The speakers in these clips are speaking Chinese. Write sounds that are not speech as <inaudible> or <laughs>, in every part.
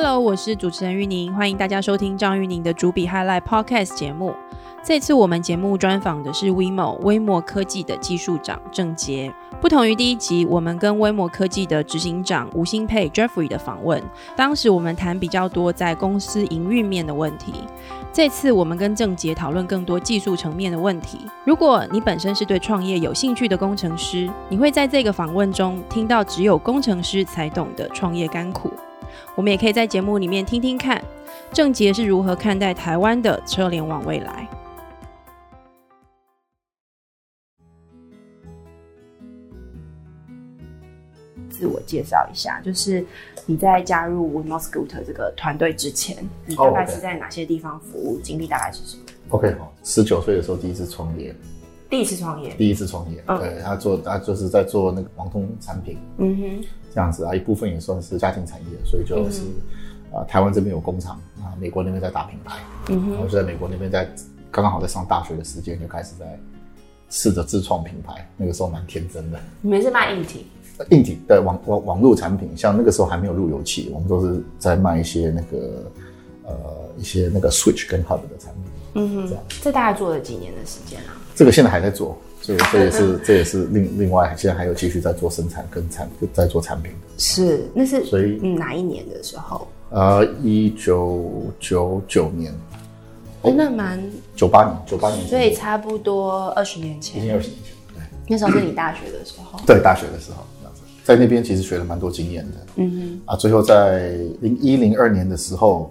Hello，我是主持人玉宁，欢迎大家收听张玉宁的主笔 Highlight Podcast 节目。这次我们节目专访的是 WeMo 微摩科技的技术长郑杰。不同于第一集，我们跟微摩科技的执行长吴新佩 Jeffrey 的访问，当时我们谈比较多在公司营运面的问题。这次我们跟郑杰讨论更多技术层面的问题。如果你本身是对创业有兴趣的工程师，你会在这个访问中听到只有工程师才懂的创业甘苦。我们也可以在节目里面听听看，郑杰是如何看待台湾的车联网未来。自我介绍一下，就是你在加入 WeMo Scooter 这个团队之前，你大概是在哪些地方服务？经历大概是什么？OK，好，十九岁的时候第一次创业，第一次创业，第一次创业，对他做，他就是在做那个网通产品，嗯哼，这样子啊，一部分也算是家庭产业，所以就是啊，台湾这边有工厂啊，美国那边在打品牌，嗯哼，然后就在美国那边在刚刚好在上大学的时间就开始在试着自创品牌，那个时候蛮天真的。你们是卖硬体？硬体对网网网络产品，像那个时候还没有路由器，我们都是在卖一些那个呃一些那个 switch 跟 hub 的产品。嗯哼，这样。这大概做了几年的时间啊？这个现在还在做，所以这也 <laughs> 是这也是另另外现在还有继续在做生产跟产在做产品。是，那是所以哪一年的时候？呃，一九九九年。哦，那蛮九八年，九八年，所以差不多二十年前。已经二十年前，对。那时候是你大学的时候。<clears throat> 对，大学的时候。在那边其实学了蛮多经验的，嗯哼，啊，最后在零一零二年的时候，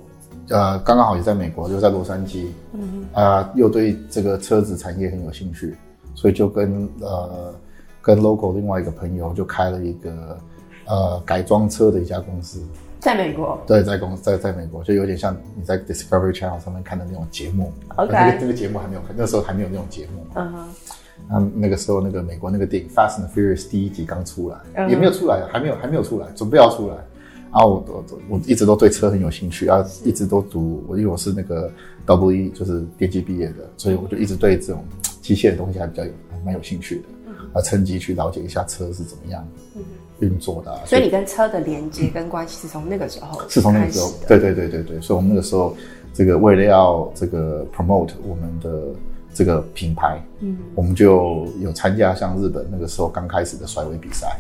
呃，刚刚好也在美国，又在洛杉矶，嗯哼，啊，又对这个车子产业很有兴趣，所以就跟呃跟 logo 另外一个朋友就开了一个呃改装车的一家公司，在美国，对，在公在在美国就有点像你在 Discovery Channel 上面看的那种节目，OK，那个那个节目还没有，那时候还没有那种节目，嗯哼。那那个时候，那个美国那个电影《Fast and Furious》第一集刚出来，也没有出来，还没有还没有出来，准备要出来。然后我我我一直都对车很有兴趣，啊，一直都读我因为我是那个 W E 就是电机毕业的，所以我就一直对这种机械的东西还比较有蛮有兴趣的。嗯啊，趁机去了解一下车是怎么样运作的。所以你跟车的连接跟关系是从那个时候是从那个时候，对对对对对。所以我们那个时候，这个为了要这个 promote 我们的。这个品牌，嗯，我们就有参加像日本那个时候刚开始的甩尾比赛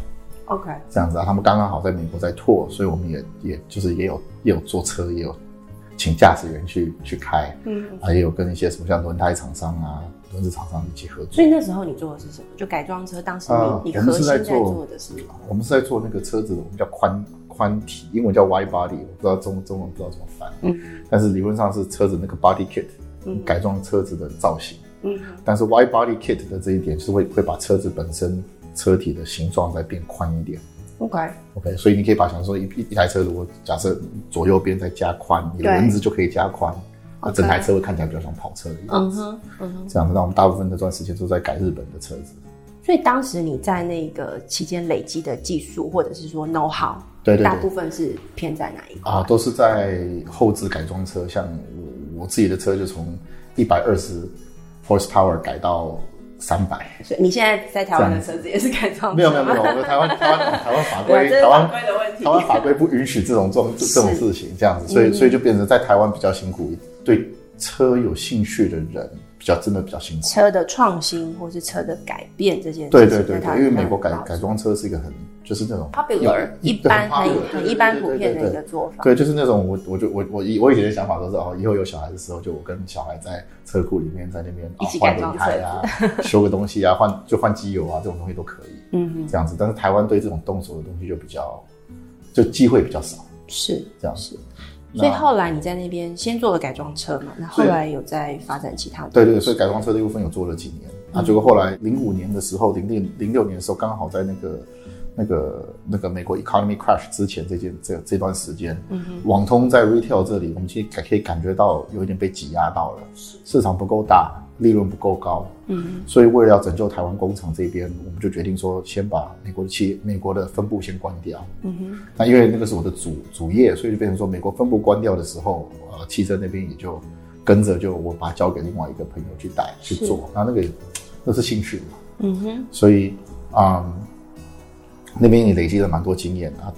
，OK，这样子啊，他们刚刚好在美国在拓，所以我们也也就是也有也有坐车，也有请驾驶员去去开，嗯，啊，也有跟一些什么像轮胎厂商啊、轮子厂商一起合作。所以那时候你做的是什么？就改装车，当时你你核心在做的是？我们是在做那个车子，我们叫宽宽体，英文叫 wide body，我不知道中中文不知道怎么翻，嗯，但是理论上是车子那个 body kit，改装车子的造型。嗯，但是 wide body kit 的这一点是会会把车子本身车体的形状再变宽一点。OK OK，所以你可以把想说一一台车如果假设左右边再加宽，你的轮子就可以加宽，那整台车会看起来比较像跑车的样子。嗯哼，嗯这样子，那我们大部分这段时间都在改日本的车子。所以当时你在那个期间累积的技术或者是说 know how，对对，大部分是偏在哪一块啊？都是在后置改装车，像我我自己的车就从一百二十。horsepower 改到三百，所以你现在在台湾的车子也是改装？没有没有没有，我们台湾台湾台湾法规，台湾台湾法规不允许这种这种这种事情这样子，所以所以就变成在台湾比较辛苦，对车有兴趣的人比较真的比较辛苦。车的创新或是车的改变这件，对对对对，因为美国改改装车是一个很。就是那种 popular 一般很很一般普遍的一个做法。对，就是那种我我就我我以我以前的想法都是哦，以后有小孩的时候，就我跟小孩在车库里面在那边一起改装台啊，修个东西啊，换就换机油啊，这种东西都可以。嗯嗯，这样子。但是台湾对这种动手的东西就比较，就机会比较少。是这样子。所以后来你在那边先做了改装车嘛，那后来有在发展其他的。对对，所以改装车这部分有做了几年。啊，结果后来零五年的时候，零六零六年的时候，刚好在那个。那个那个美国 economy crash 之前这件这这段时间，嗯网通在 retail 这里，我们其实可以感觉到有一点被挤压到了，市场不够大，利润不够高，嗯，所以为了要拯救台湾工厂这边，我们就决定说先把美国的企美国的分部先关掉，嗯哼，那因为那个是我的主主业，所以就变成说美国分部关掉的时候，呃，汽车那边也就跟着就我把它交给另外一个朋友去带去做，那那个那是兴趣嘛，嗯哼，所以嗯。那边也累积了蛮多经验啊。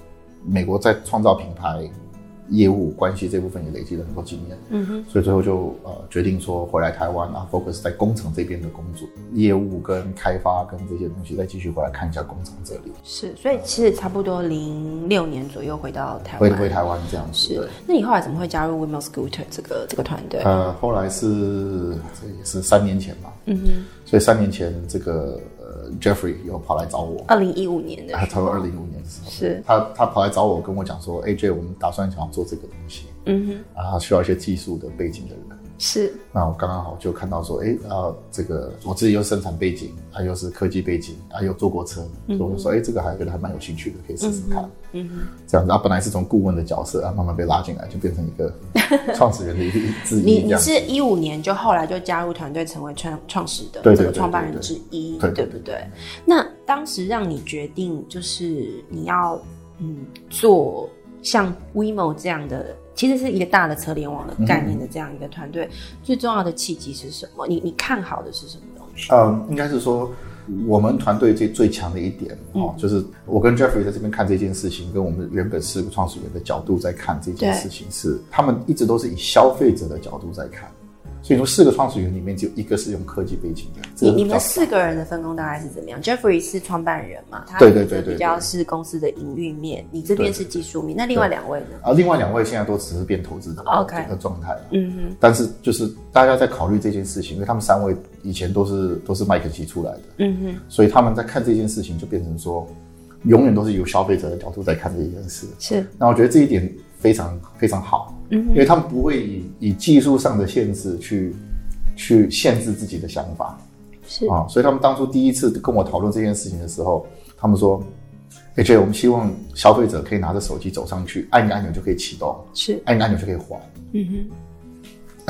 美国在创造品牌业务关系这部分也累积了很多经验，嗯哼，所以最后就呃决定说回来台湾啊，focus 在工程这边的工作，业务跟开发跟这些东西，再继续回来看一下工程这里。是，所以其实差不多零六年左右回到台回湾。回回台湾这样子。那你后来怎么会加入 Wimo Scooter 这个这个团队？呃，后来是这也是三年前吧，嗯哼，所以三年前这个呃 Jeffrey 有跑来找我，二零一五年的他差不多二零一五年的时候，是。他他跑来找我跟我讲说，AJ 我们打算想要做这个东西，嗯哼，啊，他需要一些技术的背景的人。是那我刚刚好就看到说，哎，啊，这个我自己又生产背景，啊，又是科技背景，啊，又坐过车，所以我就说，哎，这个还觉得还蛮有兴趣的，可以试试看。嗯哼，这样子，啊，本来是从顾问的角色啊，慢慢被拉进来，就变成一个 <laughs> 创始人的一个之你一你。你是一五年就后来就加入团队，成为创创始的这个创办人之一，对对不对？那当时让你决定就是你要嗯做像 WeMo 这样的，其实是一个大的车联网的概念的这样一个团队，最重要的契机是什么？你你看好的是什么东西？嗯，应该是说我们团队最最强的一点哦，就是我跟 Jeffrey 在这边看这件事情，跟我们原本四个创始人的角度在看这件事情是，他们一直都是以消费者的角度在看。所以说，四个创始人里面只有一个是用科技背景的。这你你们四个人的分工大概是怎么样？Jeffrey 是创办人嘛，他对对对对比较是公司的营运面，你这边是技术面，那另外两位呢？啊，另外两位现在都只是变投资者 OK 的状态了。嗯哼，但是就是大家在考虑这件事情，因为他们三位以前都是都是麦肯锡出来的，嗯哼，所以他们在看这件事情就变成说，永远都是由消费者的角度在看这件事。是那我觉得这一点非常非常好，嗯，因为他们不会以以技术上的限制去去限制自己的想法。是。啊，所以他们当初第一次跟我讨论这件事情的时候，他们说而且我们希望消费者可以拿着手机走上去，按一个按钮就可以启动，是，按一个按钮就可以还。嗯哼。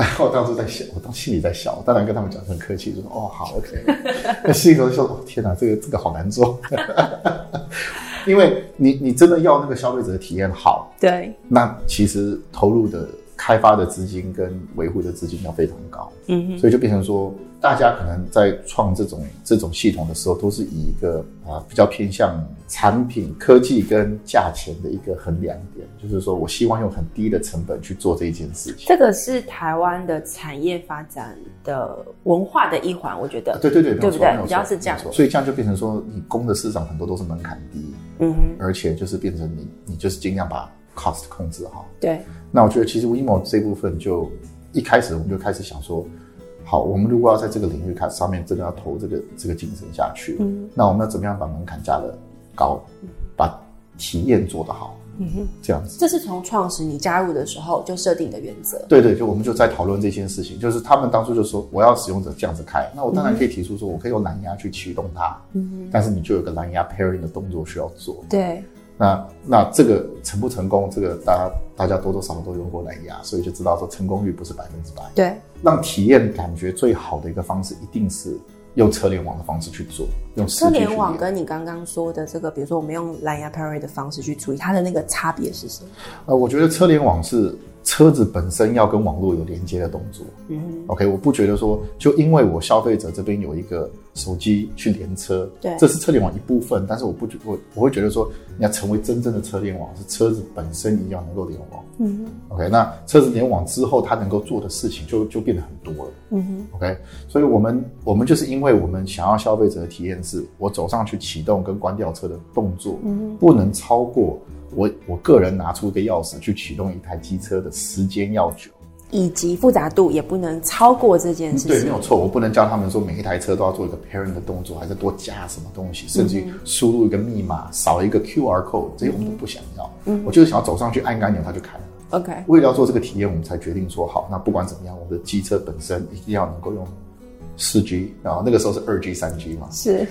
<laughs> 我当时在笑，我当心里在笑，我当然跟他们讲很客气，就说哦好 OK，<laughs> 那心里头就说哦天哪，这个这个好难做，<laughs> 因为你你真的要那个消费者的体验好，对，那其实投入的开发的资金跟维护的资金要非常高，嗯哼，所以就变成说，大家可能在创这种这种系统的时候，都是以一个啊、比较偏向产品科技跟价钱的一个衡量点，就是说我希望用很低的成本去做这一件事情。这个是台湾的产业发展的文化的一环，我觉得。对对对，对不对？比较是这样。所以这样就变成说，你供的市场很多都是门槛低，嗯哼，而且就是变成你你就是尽量把 cost 控制好。对，那我觉得其实 WeMo 这部分就一开始我们就开始想说，好，我们如果要在这个领域看上面真的要投这个这个精神下去，嗯那我们要怎么样把门槛加的高，把体验做得好，嗯哼，这样子。这是从创始你加入的时候就设定的原则。对对，就我们就在讨论这件事情，就是他们当初就说我要使用者这样子开，那我当然可以提出说我可以用蓝牙去驱动它，嗯但是你就有个蓝牙 pairing 的动作需要做。对，那那这个成不成功，这个大家大家多多少少都用过蓝牙，所以就知道说成功率不是百分之百。对，让体验感觉最好的一个方式，一定是用车联网的方式去做，用车联网跟你刚刚说的这个，比如说我们用蓝牙 Parry 的方式去处理，它的那个差别是什么？呃，我觉得车联网是车子本身要跟网络有连接的动作。嗯 OK，我不觉得说，就因为我消费者这边有一个手机去连车，对这是车联网一部分，但是我不觉我我会觉得说，你要成为真正的车联网，是车子本身一定要能够联网。嗯 OK，那车子联网之后，它能够做的事情就就变得很多了。嗯哼，OK，所以我们我们就是因为我们想要消费者的体验是，我走上去启动跟关掉车的动作，嗯不能超过我我个人拿出一个钥匙去启动一台机车的时间要久。以及复杂度也不能超过这件事情。对，没。有错，我不能教他们说每一台车都要做一个 parent 的动作，还是多加什么东西，甚至于输入一个密码，少一个 QR code，这些我们都不想要。嗯我就是想要走上去按个按钮，它就开了。OK，为了要做这个体验，我们才决定说好，那不管怎么样，我们的机车本身一定要能够用四 G，然后那个时候是二 G、三 G 嘛，是，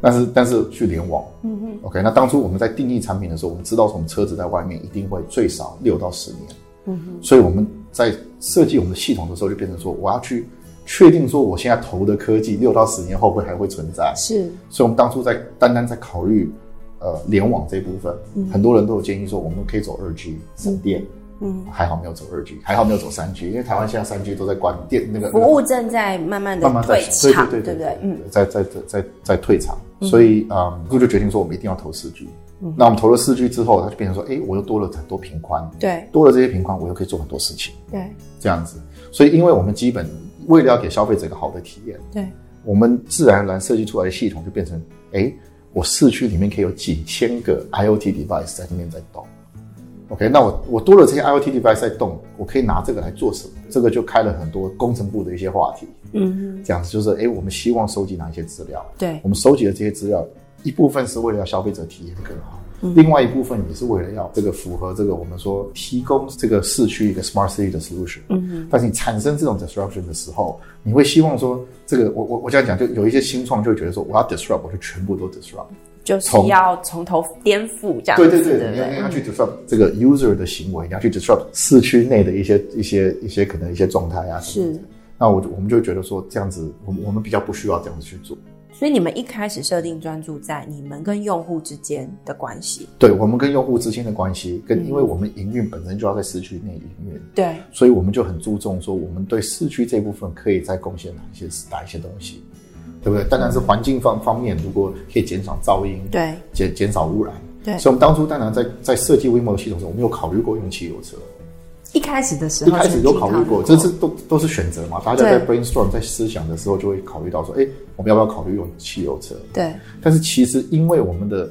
但是但是去联网，嗯嗯，OK，那当初我们在定义产品的时候，我们知道说我们车子在外面一定会最少六到十年，嗯。哼，所以我们在设计我们的系统的时候，就变成说我要去确定说我现在投的科技六到十年后会还会存在，是，所以我们当初在单单在考虑呃联网这部分，很多人都有建议说我们可以走二 G 省电。嗯，还好没有走二 G，还好没有走三 G，因为台湾现在三 G 都在关电那个服务正在慢慢的退场，对对对对？嗯，在在在在在退场，所以啊，我就决定说我们一定要投四 G。那我们投了四 G 之后，它就变成说，哎，我又多了很多频宽，对，多了这些频宽，我又可以做很多事情，对，这样子。所以，因为我们基本为了要给消费者一个好的体验，对，我们自然而然设计出来的系统就变成，哎，我市区里面可以有几千个 IoT device 在里面在动。OK，那我我多了这些 IoT device 在动，我可以拿这个来做什么？这个就开了很多工程部的一些话题。嗯，这样子就是，哎，我们希望收集哪一些资料？对，我们收集的这些资料，一部分是为了要消费者体验更好，另外一部分也是为了要这个符合这个我们说提供这个市区一个 smart city 的 solution。嗯但是你产生这种 disruption 的时候，你会希望说，这个我我我这样讲，就有一些新创就会觉得说，我要 disrupt，我就全部都 disrupt。就是要从头颠覆这样。对对对，你要你要去 disrupt 这个 user 的行为，你要去 disrupt 市区内的一些一些一些可能一些状态啊。是。那我我们就觉得说这样子，我们我们比较不需要这样子去做。所以你们一开始设定专注在你们跟用户之间的关系。对，我们跟用户之间的关系，跟因为我们营运本身就要在市区内营运。对。所以我们就很注重说，我们对市区这部分可以再贡献哪一些哪一些东西。对不对？当然是环境方方面，如果可以减少噪音，对，减减少污染，对。所以，我们当初当然在在设计 WeMo 系统时，我们有考虑过用汽油车。一开始的时候，一开始有考虑过，这是都都是选择嘛。大家在 brainstorm 在思想的时候，就会考虑到说，哎，我们要不要考虑用汽油车？对。但是其实，因为我们的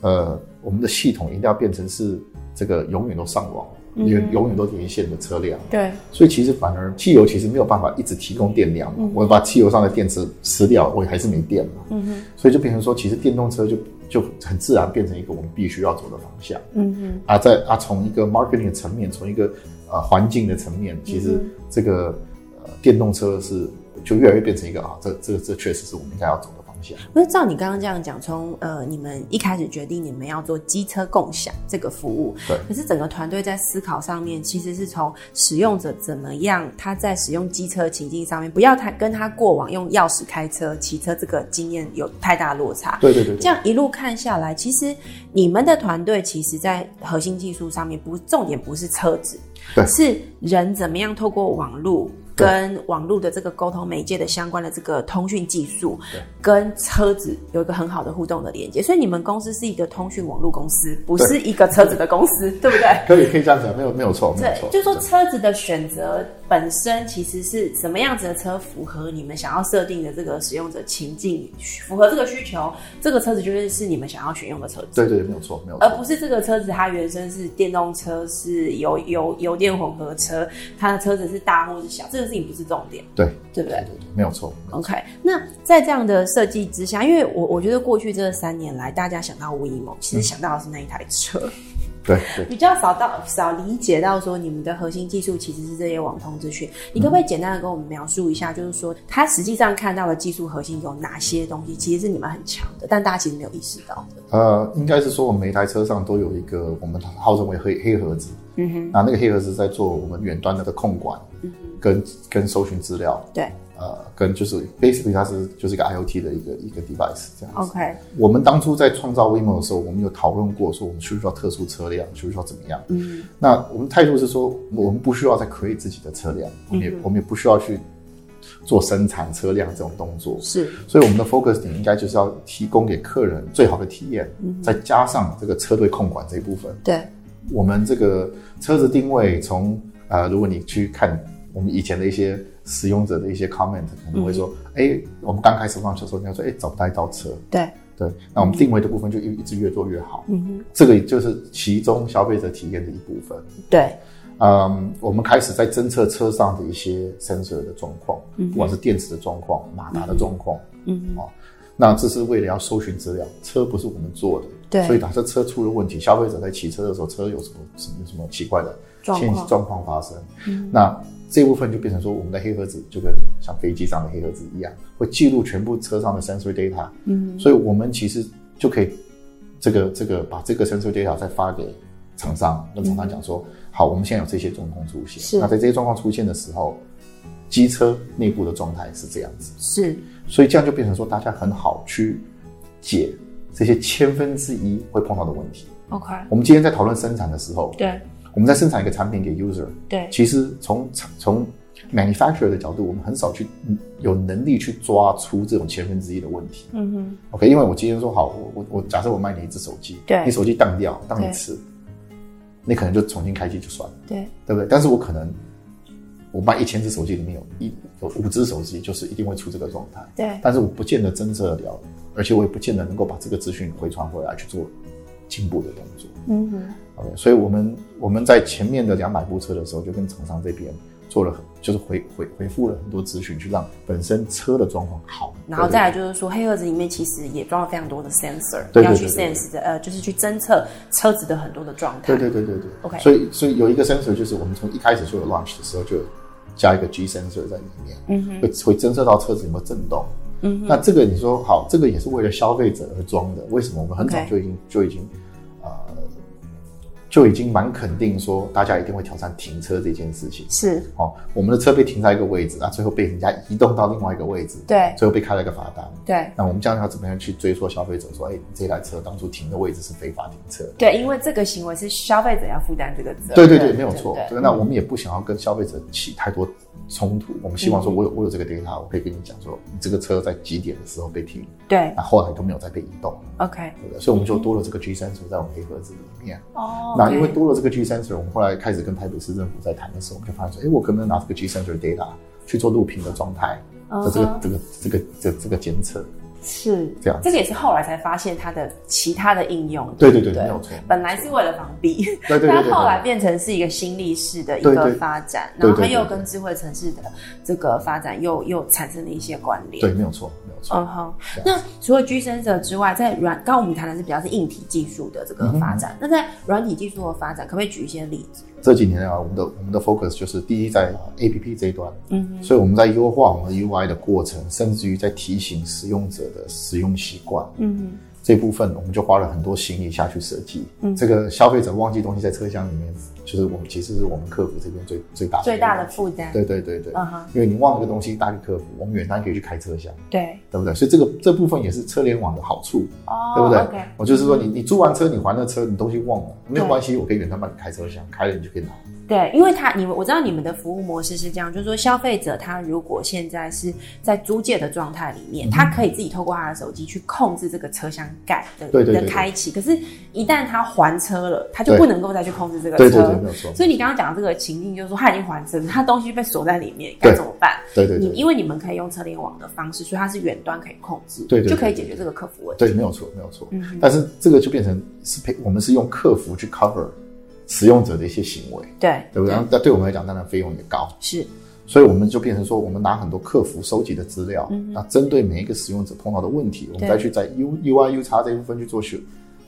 呃，我们的系统一定要变成是这个永远都上网。永永远都连线的车辆，对，所以其实反而汽油其实没有办法一直提供电量嘛。我把汽油上的电池吃掉，我还是没电嘛。嗯哼，所以就变成说，其实电动车就就很自然变成一个我们必须要走的方向。嗯哼，啊，在啊从一个 marketing 的层面，从一个呃环境的层面，其实这个呃电动车是就越来越变成一个啊，这这这确实是我们应该要走的。不是照你刚刚这样讲，从呃你们一开始决定你们要做机车共享这个服务，对。可是整个团队在思考上面，其实是从使用者怎么样他在使用机车情境上面，不要他跟他过往用钥匙开车、骑车这个经验有太大落差。对对对。这样一路看下来，其实你们的团队其实在核心技术上面，不重点不是车子，对，是人怎么样透过网络。跟网络的这个沟通媒介的相关的这个通讯技术，跟车子有一个很好的互动的连接，所以你们公司是一个通讯网络公司，不是一个车子的公司，<laughs> 对不对？可以可以这样讲，没有没有错，没有错。就说车子的选择本身其实是什么样子的车符合你们想要设定的这个使用者情境，符合这个需求，这个车子就是是你们想要选用的车子。对对，没有错，没有错。而不是这个车子它原生是电动车，是油油油电混合车，它的车子是大或是小，这个。事情不是重点，对对不对？没有错。OK，那在这样的设计之下，因为我我觉得过去这三年来，大家想到 WeMo，其实想到的是那一台车，<laughs> 对，比较少到少理解到说你们的核心技术其实是这些网通资讯。你可不可以简单的跟我们描述一下，就是说它实际上看到的技术核心有哪些东西，其实是你们很强的，但大家其实没有意识到的。呃，应该是说我们每台车上都有一个我们号称为黑黑盒子。嗯哼，那那个黑盒子在做我们远端的控管，嗯，跟跟搜寻资料，对，呃，跟就是 basically 它是就是一个 IOT 的一个一个 device 这样子。OK，我们当初在创造 WeMo 的时候，我们有讨论过说我们需不需要特殊车辆，需不需要怎么样？嗯，那我们态度是说，我们不需要再 create 自己的车辆，我们也我们也不需要去做生产车辆这种动作。是，所以我们的 focus 点应该就是要提供给客人最好的体验，再加上这个车队控管这一部分。对。我们这个车子定位，从呃，如果你去看我们以前的一些使用者的一些 comment，可能会说，哎，我们刚开始放车的时候，人家说，哎，找不到一道车。对对，那我们定位的部分就一一直越做越好。嗯哼，这个就是其中消费者体验的一部分。对，嗯，我们开始在侦测车上的一些 sensor 的状况，不管是电池的状况、马达的状况，嗯哦。那这是为了要搜寻资料，车不是我们做的，对，所以假设车出了问题，消费者在骑车的时候，车有什么什么什么奇怪的状况。状况发生，嗯，那这部分就变成说，我们的黑盒子就跟像飞机上的黑盒子一样，会记录全部车上的 sensory data，嗯，所以我们其实就可以这个这个把这个 sensory data 再发给厂商，跟厂商讲说，好，我们现在有这些状况出现，那在这些状况出现的时候。机车内部的状态是这样子，是，所以这样就变成说，大家很好去解这些千分之一会碰到的问题。OK，我们今天在讨论生产的时候，对，我们在生产一个产品给 user，对，其实从从 manufacturer 的角度，我们很少去嗯有能力去抓出这种千分之一的问题。嗯哼，OK，因为我今天说好，我我我假设我卖你一只手机，对。你手机当掉当一对。次，你可能就重新开机就算了，对，对不对？但是我可能我卖一千只手机里面有一有五只手机就是一定会出这个状态，对，但是我不见得侦测得了，而且我也不见得能够把这个资讯回传回来去做进步的动作。嗯哼，OK，所以我们我们在前面的两百部车的时候，就跟厂商这边做了很，就是回回回复了很多资讯，去让本身车的状况好。然后再来就是说，黑盒子里面其实也装了非常多的 sensor，对对要去对对 sense 的，呃，就是去侦测车子的很多的状态。对对对对对。OK 所以所以有一个 sensor 就是我们从一开始做的 launch 的时候就加一个 G sensor 在里面，嗯哼，会会侦测到车子有没有震动。嗯，那这个你说好，这个也是为了消费者而装的。为什么？我们很早就已经就已经呃就已经蛮肯定说，大家一定会挑战停车这件事情。是，哦，我们的车被停在一个位置，啊，最后被人家移动到另外一个位置，对最后被开了一个罚单。对那我们将来要怎么样去追溯消费者说，哎，你这台车当初停的位置是非法停车？对，因为这个行为是消费者要负担这个责任。对对对，没有错。对对，那我们也不想要跟消费者起太多冲突，我们希望说我有我有这个 data，我可以跟你讲说，你这个车在几点的时候被停，对。那后来都没有再被移动，，OK，对不对？所以我们就多了这个 G sensor 在我们黑盒子里面。哦，那因为多了这个 G sensor，我们后来开始跟台北市政府在谈的时候，我们就发现说，哎，我可不可以拿这个 G sensor data 去做录屏的状态的这个这个这个这这个监测？是这样这个也是后来才发现它的其他的应用。对对对，没有错。本来是为了防避，对对对对但后来。变成是一个新历式的一个发展，然后它又跟智慧城市的这个发展又又产生了一些关联。对，没有错，没有错。嗯哼这，那除了 G sensor 之外，在软，刚刚我们谈的是比较是硬体技术的这个发展，那在软体技术的发展，可不可以举一些例子？这几年啊，我们的我们的 focus 就是第一在 A P P 这一端，嗯，所以我们在优化我们的 U I 的过程，甚至于在提醒使用者的使用习惯嗯这部分，我们就花了很多心力下去设计。嗯这个消费者忘记东西在车厢里面，就是我们其实是我们客服这边最最大，的最大的负担，对对对对，嗯哼，因为你忘了个东西打给客服，我们远端可以去开车厢，对，对不对？所以这个这部分也是车联网的好处，哦，对不对我就是说你你租完车，你还了车，你东西忘了没有关系，我可以远端帮你开车厢，开了你就可以拿。对，因为他你们我知道你们的服务模式是这样，就是说消费者他如果现在是在租借的状态里嗯面，他可以自己透过他的手机去控制这个车厢盖的开启，可是，一旦他还车了，他就不能够再去控制这个车。对对对，没有错。所以你刚刚讲的这个情境，就是说他已经还车，他东西被锁在里面，该怎么办？对对对你因为你们可以用车联网的方式，所以它是远端可以控制，对对对就可以解决这个客服问题。对，没有错，没有错。嗯但是这个就变成是陪我们是用客服去 cover 使用者的一些行为，对对不对？那对我们来讲，当然费用也高，是，所以我们就变成说，我们拿很多客服收集的资料，嗯那针对每一个使用者碰到的问题，我们再去在 U U I U 叉这一部分去做修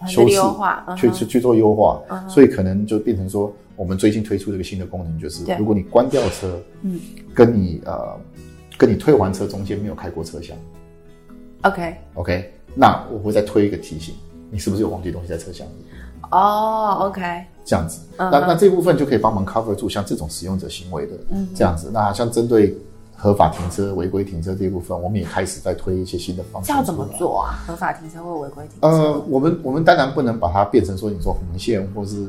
修饰优化，嗯去去去做优化。嗯，所以可能就变成说，我们最近推出这个新的功能，就是如果你关掉车，嗯。跟你呃跟你退还车中间没有开过车厢，OK，，OK，那我会再推一个提醒，你是不是有忘记东西在车厢里？哦，OK，这样子，那那这部分就可以帮忙 cover 住像这种使用者行为的嗯这样子。那像针对合法停车、违规停车这一部分，我们也开始在推一些新的方式。要怎么？做啊？合法停车或违规停车？呃，我们我们当然不能把它变成说你说红线或是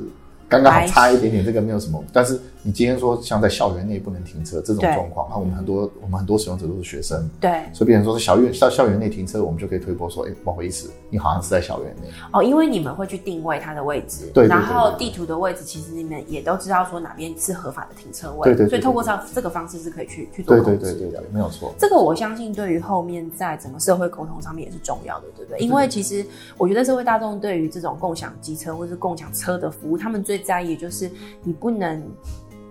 刚刚好差一点点，这个没有什么。但是你今天说像在校园内不能停车这种对状况，啊，我们很多我们很多使用者都是学生，对，所以变成说是校园校校园内停车，我们就可以推波说，哎，不好意思，你好像是在校园内。哦，因为你们会去定位它的位置，对然后地图的位置，其实你们也都知道说哪边是合法的停车位，对对对所以透过这这个方式是可以去去做对控制的。对对对对，没有错。这个我相信对于后面在整个社会沟通上面也是重要的，对不对？因为其实我觉得社会大众对于这种共享机车或是共享车的服务，他们最在意的就是你不能。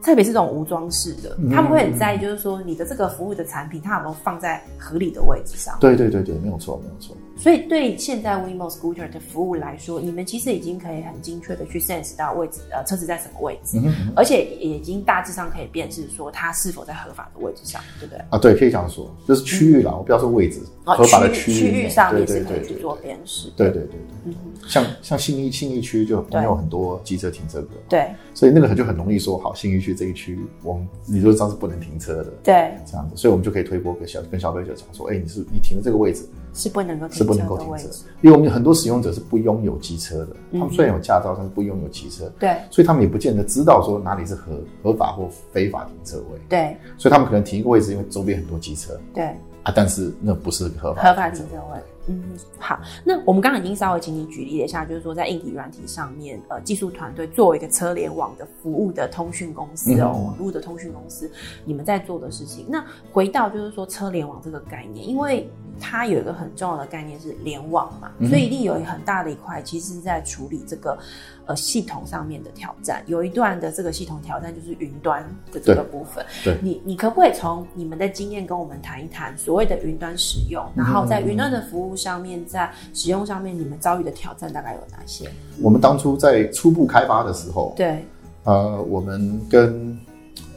特别是这种无装饰的，嗯他们会很在意，就是说你的这个服务的产品，它有没有放在合理的位置上。对对对对，没有错没有错。所以对现在 WeMo Scooter 的服务来说，你们其实已经可以很精确的去 sense 到位置，呃，车子在什么位置，嗯嗯而且也已经大致上可以辨识说它是否在合法的位置上，对不对？啊，对，可以这样说，就是区域啦，我不要说位置，哦，合法的区区域域上对也是可以去做辨识。对对对对，嗯，像像信义信义区就我对们有很多机车停车格，对。所以那个就很容易说，好，信义区这一区我们理论上是不能停车的，对。这样子，所以我们就可以推波给消跟消费者讲说，哎，你是你停的这个位置是不能够是不能够停停车因为我们很多使用者是不拥有机车的，他嗯们虽然有驾照，但是不拥有机车，对。所以他们也不见得知道说哪里是合合法或非法停车位，对。所以他们可能停一个位置，因为周边很多机车。对，啊，但是那不是合法合法停车位。嗯，好，那我们刚刚已经稍微请你举例了一下，就是说在硬体、软体上面，呃，技术团队作为一个车联网的服务的通讯公司哦，嗯网络的通讯公司，你们在做的事情。那回到就是说车联网这个概念，因为它有一个很重要的概念是联网嘛，嗯所以一定有很大的一块，其实是在处理这个呃系统上面的挑战。有一段的这个系统挑战就是云端的这个部分。对你你可不可以从你们的经验跟我们谈一谈所谓的云端使用，然后在云端的服务上面，在使用上面，你们遭遇的挑战大概有哪些？我们当初在初步开发的时候，对，呃，我们跟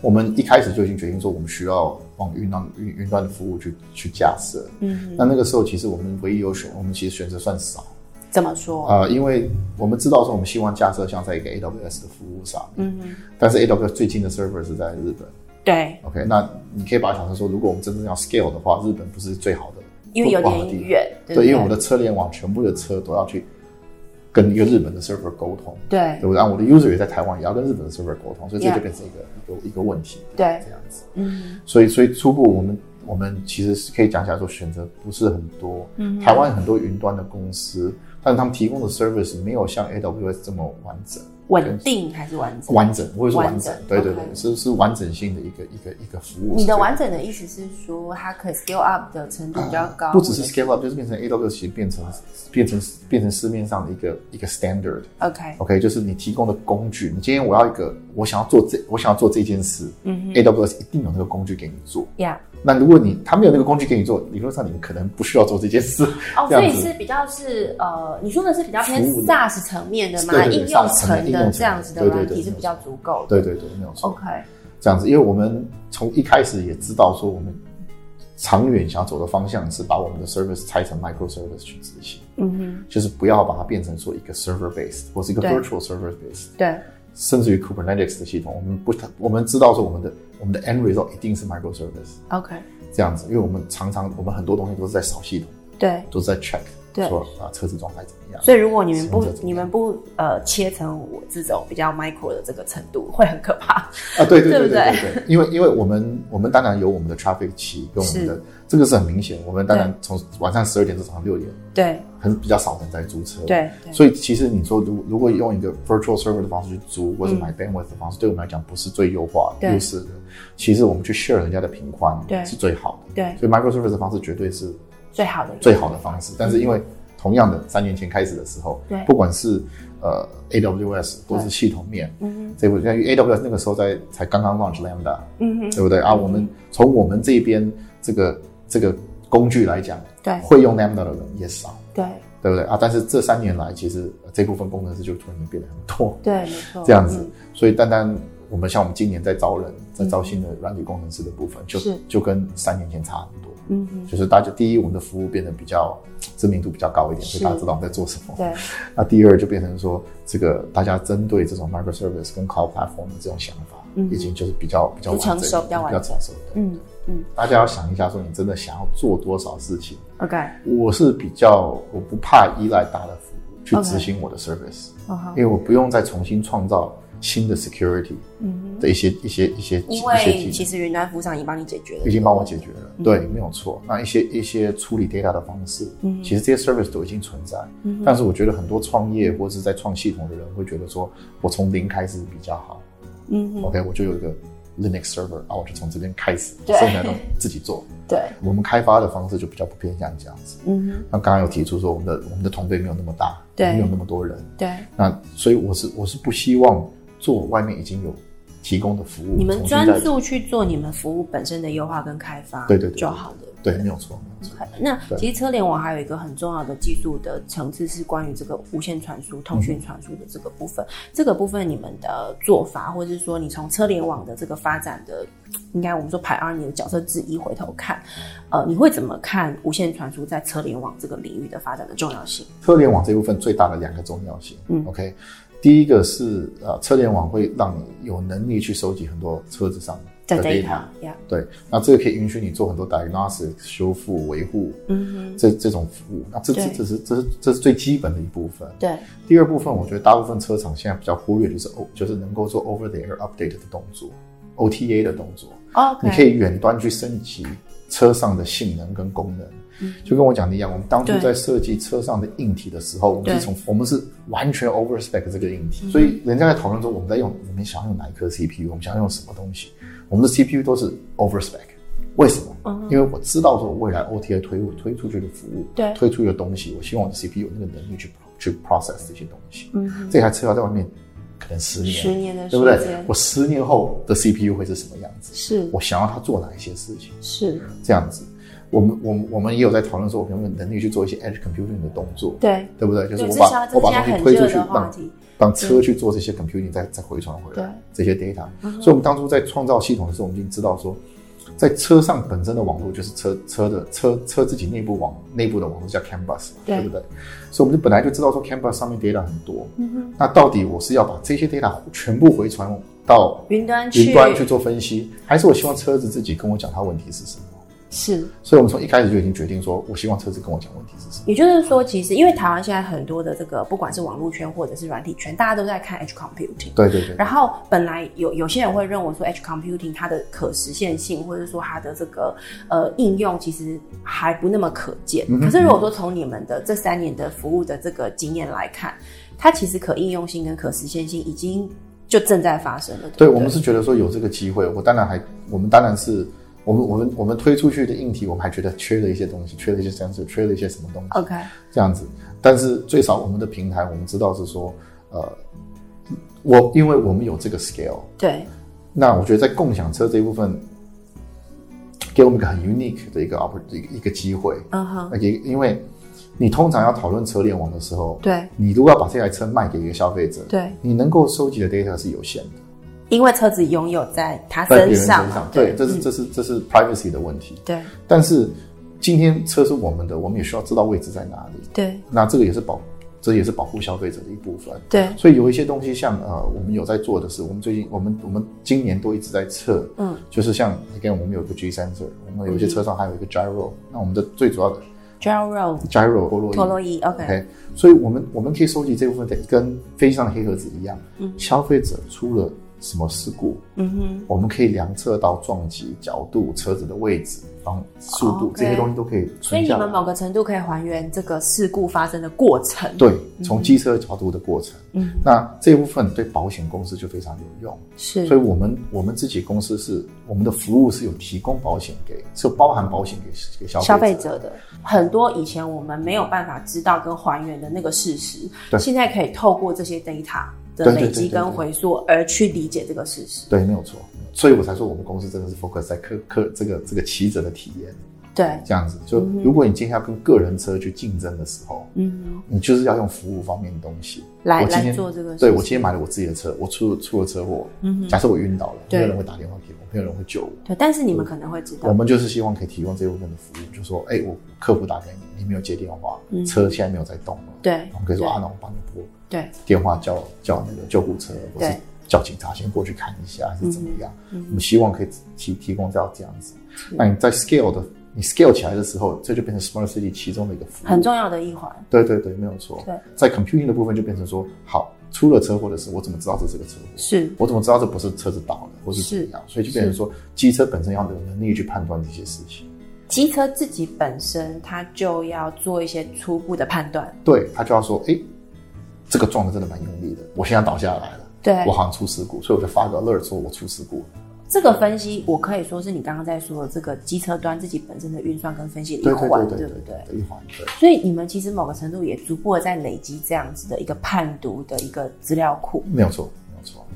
我们一开始就已经决定说，我们需要往云端云云端的服务去去架设。嗯，那那个时候，其实我们唯一有选，我们其实选择算少怎么说？啊、呃因为我们知道说，我们希望架设像在一个 AWS 的服务上，嗯哼，但是 AWS 最近的 server 是在日本。对，OK，那你可以把它想成说，如果我们真正要 scale 的话，日本不是最好的，因为有点远，对对，对，因为我们的车联网全部的车都要去跟一个日本的 server 沟通，对对不对？然后我的 user 也在台湾，也要跟日本的 server 沟通，所以这就变成一个一个一个问题，对这样子。嗯所以，所以初步我们我们其实是可以讲起来说，选择不是很多。嗯台湾很多云端的公司，但是他们提供的 service 没有像 AWS 这么完整。稳定还是完整？完整，或者是完完整对对对是是完整性的一个一个一个服务。你的完整的意思是说，它可以 scale up 的程度比较高，不只是 scale up，就是变成 AWS 其实变成变成变成市面上的一个一个 standard。OK，OK，就是你提供的工具，你今天我要一个，我想要做这，我想要做这件事、嗯 a w s 一定有那个工具给你做。呀，那如果你他没有那个工具给你做，理论上你们可能不需要做这件事。<laughs> 哦，所以是比较是呃，你说的是比较偏 SaaS 层面的嘛，对应用层层面应用层的这样子的对对软体是比较足够的。对对对，没有错。OK，这样子，因为我们从一开始也知道说，我们长远想走的方向是把我们的 service 拆成 microservice 去执行，嗯哼就是不要把它变成说一个 server based 或是一个 virtual server based，对甚至于 Kubernetes 的系统，我们不，我们知道说我们的我们的 end result 一定是 microservice，OK，这样子，因为我们常常我们很多东西都是在扫系统，对。都是在 check 对说啊车子状态怎么样。所以如果你们不你们不呃切成我这种比较 micro 的这个程度，会很可怕。啊，对对对对不对对对，因为因为我们我们当然有我们的 traffic 期跟我们的是这个是很明显，我们当然从晚上十二点到早上六点，对。很比较少人在租车，对对。所以其实你说如如果用一个 virtual server 的方式去租，或者买 bandwidth 的方式，对我们来讲不是最优化优势的。其实我们去 share 人家的频宽对。是最好的，对，所以 microservice 的方式绝对是最好的最好的方式。但是因为同样的三年前开始的时候，对。不管是呃 AWS 或是系统面，嗯。这部因为 AWS 那个时候在才刚刚 launch Lambda，嗯哼，对不对？啊？我们从我们这边这个这个工具来讲，对会用 Lambda 的人也少。对对不对啊？但是这三年来，其实呃这部分工程师就突然间变得很多，对，没错，这样子。嗯所以单单我们像我们今年在招人，在招新的软体工程师的部分，就是就跟三年前差很多。嗯哼，就是大家第一，我们的服务变得比较知名度比较高一点，所以大家知道我们在做什么。对 <laughs> 那第二就变成说，这个大家针对这种 microservice 跟 cloud platform 的这种想法，嗯已经就是比较比较成完整熟比较完整比较成熟的。嗯嗯大家要想一下，说你真的想要做多少事情。，OK，我是比较我不怕依赖大的服务去执行我的 service，、因为我不用再重新创造新的 security 嗯的一些一些一些一些为技能，其实云端服务商已经帮你解决了，已经帮我解决了。嗯对，没有错。那一些一些处理 data 的方式，嗯其实这些 service 都已经存在。嗯但是我觉得很多创业或者是在创系统的人会觉得说，我从零开始比较好。嗯，OK，我就有一个 Linux server 啊，我就从这边开始，对。剩下都自己做。<laughs> 对，我们开发的方式就比较不偏向这样子。嗯哼，那刚刚有提出说，我们的我们的团队没有那么大，对。没有那么多人，对，那所以我是我是不希望做外面已经有提供的服务，你们专注去做你们服务本身的优化跟开发，对对对就好了。对，没有错，没有错。那其实车联网还有一个很重要的技术的层次是关于这个无线传输、通讯传输的这个部分。这个部分你们的做法，或者是说你从车联网的这个发展的，应该我们说排二你的角色之一回头看，呃，你会怎么看无线传输在车联网这个领域的发展的重要性？车联网这部分最大的两个重要性，嗯，OK，第一个是啊，车联网会让你有能力去收集很多车子上的的 data，data。yeah，对，那这个可以允许你做很多 diagnosis 修复、维护嗯这这种服务。那这这这是这是这是最基本的一部分。对，第二部分，我觉得大部分车厂现在比较忽略就是 O，就是能够做 over the air update 的动作，OTA 的动作。你可以远端去升级车上的性能跟功能。就跟我讲的一样，我们当初在设计车上的硬体的时候，我们是从我们是完全 over spec 这个硬体，所以人家在讨论说我们在用我们想要用哪一颗 CPU，我们想要用什么东西，我们的 CPU 都是 over spec。为什么？因为我知道说未来 OTA 推推出去的服务，对推出去的东西，我希望我的 CPU 有那个能力去去 process 这些东西。嗯，这台车要在外面可能十年，十年的对不对时间？我十年后的 CPU 会是什么样子？是我想要它做哪一些事情？是，这样子，我们我们我们也有在讨论说，我们有没有能力去做一些 edge computing 的动作，对，对不对？就是，我把我把东西推出去，让，让车去做这些 computing，再再回传回来这些 data。所以，我们当初在创造系统的时候，我们已经知道说，在车上本身的网络就是车车的车车自己内部网内部的网络叫 canvas，对对不对？所以我们就本来就知道说 canvas 上面 data 很多，嗯那到底我是要把这些 data 全部回传到云端，云端去做分析，还是我希望车子自己跟我讲它问题是什么？是。所以我们从一开始就已经决定说，我希望车子跟我讲问题是什么。也就是说，其实因为台湾现在很多的这个，不管是网络圈或者是软体圈，大家都在看 edge computing。对对对，然后本来有有些人会认为说 edge computing 它的可实现性，或者说它的这个呃应用，其实还不那么可见。嗯可是如果说从你们的这三年的服务的这个经验来看，它其实可应用性跟可实现性已经就正在发生了。对不我们是觉得说有这个机会，我当然还，我们当然是，我们我们我们推出去的硬体，我们还觉得缺了一些东西，缺了一些 sensor，缺了一些什么东西，OK，这样子。但是最少我们的平台，我们知道是说，呃，我因为我们有这个 scale，对。那我觉得在共享车这一部分，给我们一个很 unique 的一个 oppor 一个一个机会，嗯哼，而且因为你通常要讨论车联网的时候，对你如果要把这台车卖给一个消费者，对，你能够收集的 data 是有限的，因为车子拥有在他身身上，上，对，这是嗯。这是这是 privacy 的问题。对。但是今天车是我们的，我们也需要知道位置在哪里。对。那这个也是保，这也是保护消费者的一部分。对，所以有一些东西像呃，我们有在做的是，我们最近我们我们今年都一直在测，嗯，就是像 again 我们有一个 G sensor，我们有一些车上还有一个 gyro，、那我们的最主要的 gyro gyro 陀螺仪陀螺仪，OK，OK，所以我们我们可以收集这部分的，跟飞机上的黑盒子一样，嗯。消费者出了什么事故，嗯哼，我们可以量测到撞击角度、车子的位置、方速度、这些东西都可以所以你。们某个程度可以还原这个事故发生的过程。对，从机车角度的过程，嗯，那这部分对保险公司就非常有用。是，所以我们我们自己公司是我们的服务是有提供保险给，是包含保险给给消费消费者的。很多以前我们没有办法知道跟还原的那个事实，对。现在可以透过这些 data 的累积跟回溯而去理解这个事实。对，没有错。所以我才说我们公司真的是 focus 在客客这个这个骑者的体验对，这样子。就如果你今天要跟个人车去竞争的时候，嗯，你就是要用服务方面的东西。来今天做这个事情。对我今天买了我自己的车，我出了出了车祸，嗯假设我晕倒了，没有人会打电话给我，没有人会救我。对，但是你们可能会知道我，们就是希望可以提供这部分的服务，就说，哎、我客服打给你，你没有接电话，嗯车现在没有在动对我们可以说啊，那我帮你拨对电话叫叫那个救护车，或是叫警察先过去看一下，还是怎么样？嗯我们希望可以提提供到这样子。那你在 scale 的，你 scale 起来的时候，这就变成 smart city 其中的一个服务，很重要的一环。对对对，没有错。对，在 computing 的部分就变成说，好，出了车祸的时候，我怎么知道这是个车祸？是我怎么知道这不是车子倒了，或是怎么样？所以就变成说，机车本身要有能力去判断这些事情。机车自己本身，它就要做一些初步的判断。对它就要说，哎，这个撞的真的蛮用力的，我现在倒下来了，对我好像出事故，所以我就发个 alert 说我出事故了。这个分析，我可以说是你刚刚在说的这个机车端自己本身的运算跟分析的一对对环，对对不对？一环对。所以你们其实某个程度也逐步的在累积这样子的一个判读的一个资料库。没有错。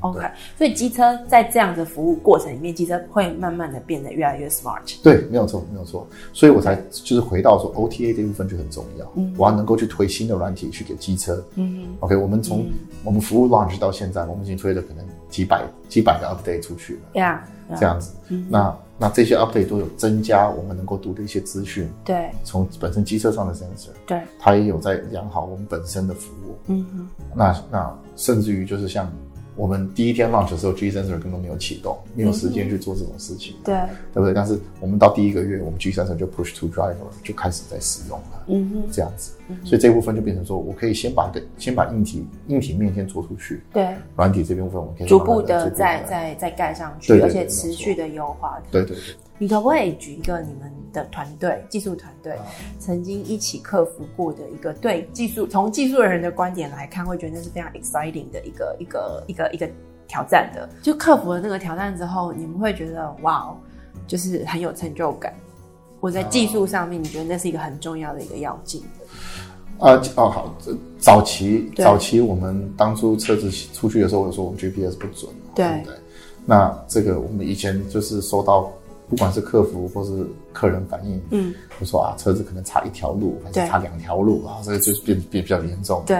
OK，所以机车在这样的服务过程里面，机车会慢慢的变得越来越 smart。对，没有错，没有错。所以我才就是回到说 OTA 这部分就很重要，我要能够去推新的软体去给机车。嗯 OK，我们从、我们服务 launch 到现在，我们已经推了可能几百几百个 update 出去了。哼，呀，这样子。那那这些 update 都有增加我们能够读的一些资讯，对从本身机车上的 sensor，对，它也有在养好我们本身的服务。嗯哼，那那甚至于就是像我们第一天 launch 的时候，G sensor 根本没有启动，没有时间去做这种事情，对。对不对？但是我们到第一个月，我们 G sensor 就 push to driver 就开始在使用了，嗯哼，这样子，所以这部分就变成说我可以先把个先把硬体硬体面先做出去，对，软体这部分我们可以逐步的再再再盖上去，对对而且持续的优化。对对对。你可不可以举一个你们的团队技术团队曾经一起克服过的一个对技术从技术人的观点来看，会觉得那是非常 exciting 的一个一个一个一个挑战的。就克服了那个挑战之后，你们会觉得哇哦，就是很有成就感。我在技术上面，你觉得那是一个很重要的一个要进的。啊哦好，这早期早期我们当初车子出去的时候，我说我们 GPS 不准，对？那这个我们以前就是收到，不管是客服或是客人反映，嗯，就说啊车子可能差一条路，还对。是差两条路啊，这个就是变变比较严重。对，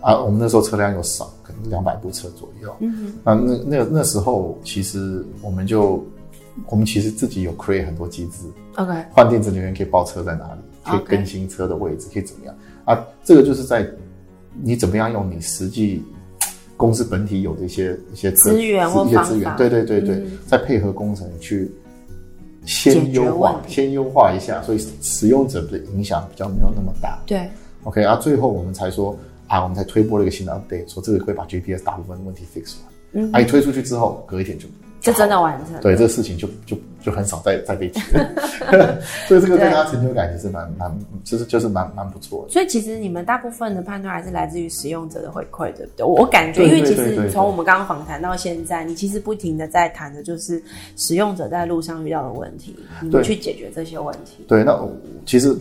啊，我们那时候车辆又少，可能两百部车左右。嗯那那那那时候其实我们就我们其实自己有 create 很多机制，，OK，换电子能源可以报车在哪里，可以更新车的位置，可以怎么样。啊？这个就是在你怎么样用你实际公司本体有的一些一些资源或一些资源，对对对对，嗯。再配合工程去先优化先优化一下，所以使用者的影响比较没有那么大。对，OK 啊，最后我们才说啊，我们才推播了一个新的 update，说这个会把 GPS 大部分问题 fix 完。嗯啊，一推出去之后，隔一天就就真的完成。对这个事情就就就很少再再被提了，<laughs> 所以这个对他成就感也是蛮蛮，就是就是蛮蛮不错的。所以其实你们大部分的判断还是来自于使用者的回馈，对不对？我我感觉，因为其实从我们刚刚访谈到现在，你其实不停的在谈的就是使用者在路上遇到的问题，你们去解决这些问题。对，那其实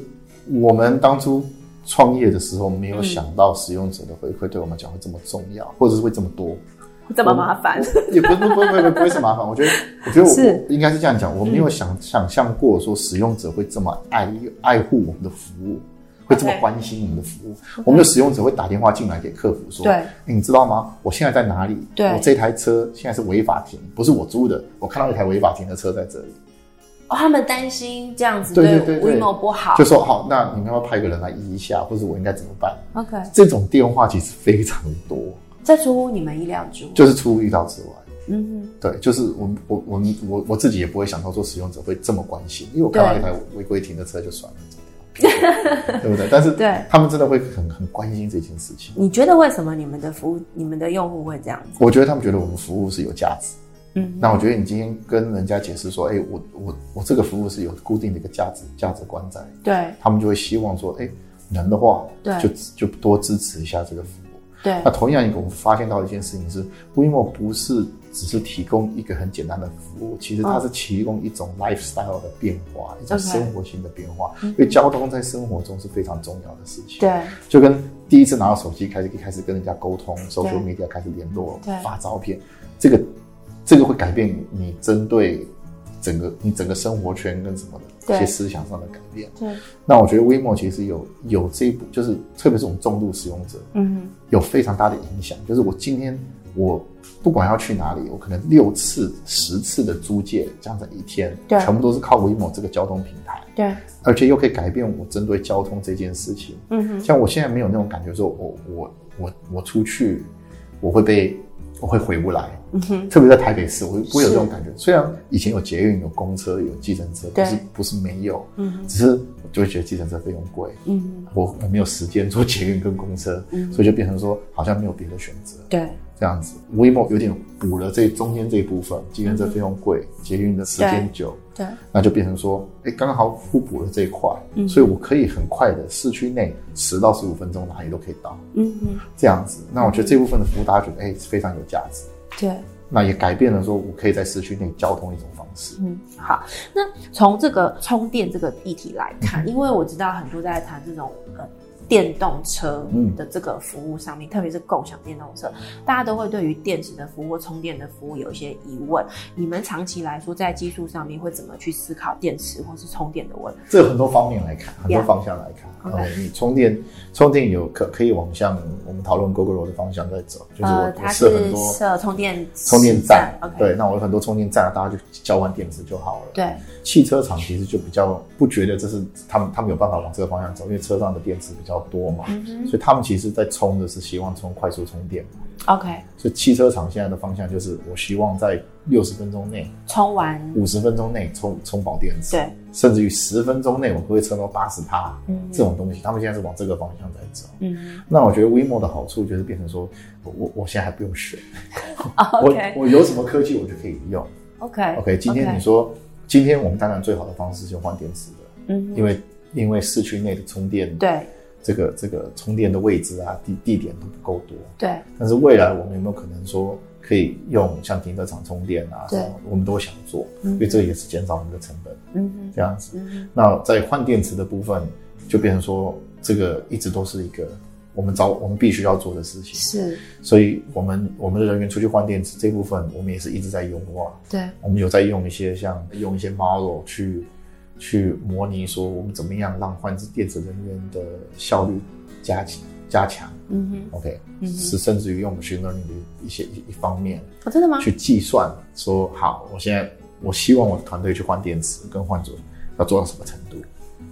我们当初创业的时候，没有想到使用者的回馈对我们讲会这么重要，或者是会这么多。这么麻烦，也不不不不不不会是麻烦。我觉得，我觉得我应该是这样讲，我没有想、想象过说使用者会这么爱爱护我们的服务，会这么关心我们的服务。我们的使用者会打电话进来给客服说：“对欸你知道吗？我现在在哪里？对我这台车现在是违法停，不是我租的，我看到一台违法停的车在这里。”哦，他们担心这样子对对对对 WeMo 不好就说好，那你们要不要派一个人来移一下，或者我应该怎么办？，OK，这种电话其实非常多，这出乎你们意料之外。就是出乎意料之外。嗯对，就是我我我我我自己也不会想到说使用者会这么关心，因为我看到一台违规停的车就算了，<laughs> 对不对？但是对他们真的会很很关心这件事情。你觉得为什么你们的服务、你们的用户会这样子？我觉得他们觉得我们服务是有价值。嗯，那我觉得你今天跟人家解释说，哎、我我我这个服务是有固定的一个价值价值观在，对他们就会希望说，哎、能的话，对就就多支持一下这个服务。对那同样一个，我们发现到一件事情是，WeMo 不是只是提供一个很简单的服务，其实它是提供一种 lifestyle 的变化，一种生活性的变化。因为交通在生活中是非常重要的事情。，对就跟第一次拿到手机开始一开始跟人家沟通，social media 开始联络，发照片，这个这个会改变你针对整个你整个生活圈跟什么的对一些思想上的改变。对，那我觉得 WeMo 其实有有这一步，就是特别是我们重度使用者，嗯有非常大的影响。就是我今天我不管要去哪里，我可能六次、十次的租借，这样子一天，对全部都是靠 WeMo 这个交通平台，对，而且又可以改变我针对交通这件事情。嗯哼，像我现在没有那种感觉，说我我我我出去我会被我会回不来，嗯哼，特别在台北市，我不会有这种感觉。虽然以前有捷运、有公车、有计程车，不是不是没有，嗯哼，只是我就会觉得计程车费用贵，嗯，我我没有时间坐捷运跟公车，嗯。所以就变成说好像没有别的选择。对这样子，WeMo 有点补了这中间这一部分，今天这费用贵，捷运的时间久，对那就变成说，哎，刚好互补了这一块，嗯所以我可以很快的市区内十到十五分钟哪里都可以到，嗯嗯，这样子。那我觉得这部分的服务大家觉得，哎，非常有价值。对。那也改变了说我可以在市区内交通一种方式。嗯，好。那从这个充电这个议题来看，因为我知道很多在谈这种呃电动车嗯的这个服务上面，特别是共享电动车，大家都会对于电池的服务或充电的服务有一些疑问。你们长期来说，在技术上面会怎么去思考电池或是充电的问题？这有很多方面来看，很多方向来看。OK 呃你充电，充电有可可以往向我们讨论 GoGo 的方向在走，就是我、设很多设充电充电站对，那我有很多充电站，大家就交换电池就好了。对汽车厂其实就比较不觉得这是他们他们有办法往这个方向走，因为车上的电池比较较多嘛，所以他们其实在冲的是希望冲快速充电。OK，所以汽车厂现在的方向就是，我希望在六十分钟内、充完。五十分钟内充充饱电池，对，甚至于十分钟内我可以撑到八十趴，嗯。这种东西，他们现在是往这个方向在走。嗯。那我觉得 WeMo 的好处就是变成说，我我我现在还不用选，<laughs> 我我有什么科技我就可以用。OK OK，今天你说，今天我们当然最好的方式就换电池的，嗯因为因为市区内的充电，对这个这个充电的位置啊地地点都不够多。对但是未来我们有没有可能说可以用像停车场充电啊？对什么我们都想做，嗯因为这也是减少我们的成本，嗯哼这样子。嗯那在换电池的部分，就变成说这个一直都是一个我们找我们必须要做的事情。是所以我们我们的人员出去换电池这部分，我们也是一直在优化。对我们有在用一些像用一些 model 去去模拟说我们怎么样让换电子人员的效率加加强。嗯哼 OK，、嗯哼是甚至于用 machine learning 的一些一一方面哦真的吗？去计算说，好，我现在我希望我的团队去换电池跟换组要做到什么程度？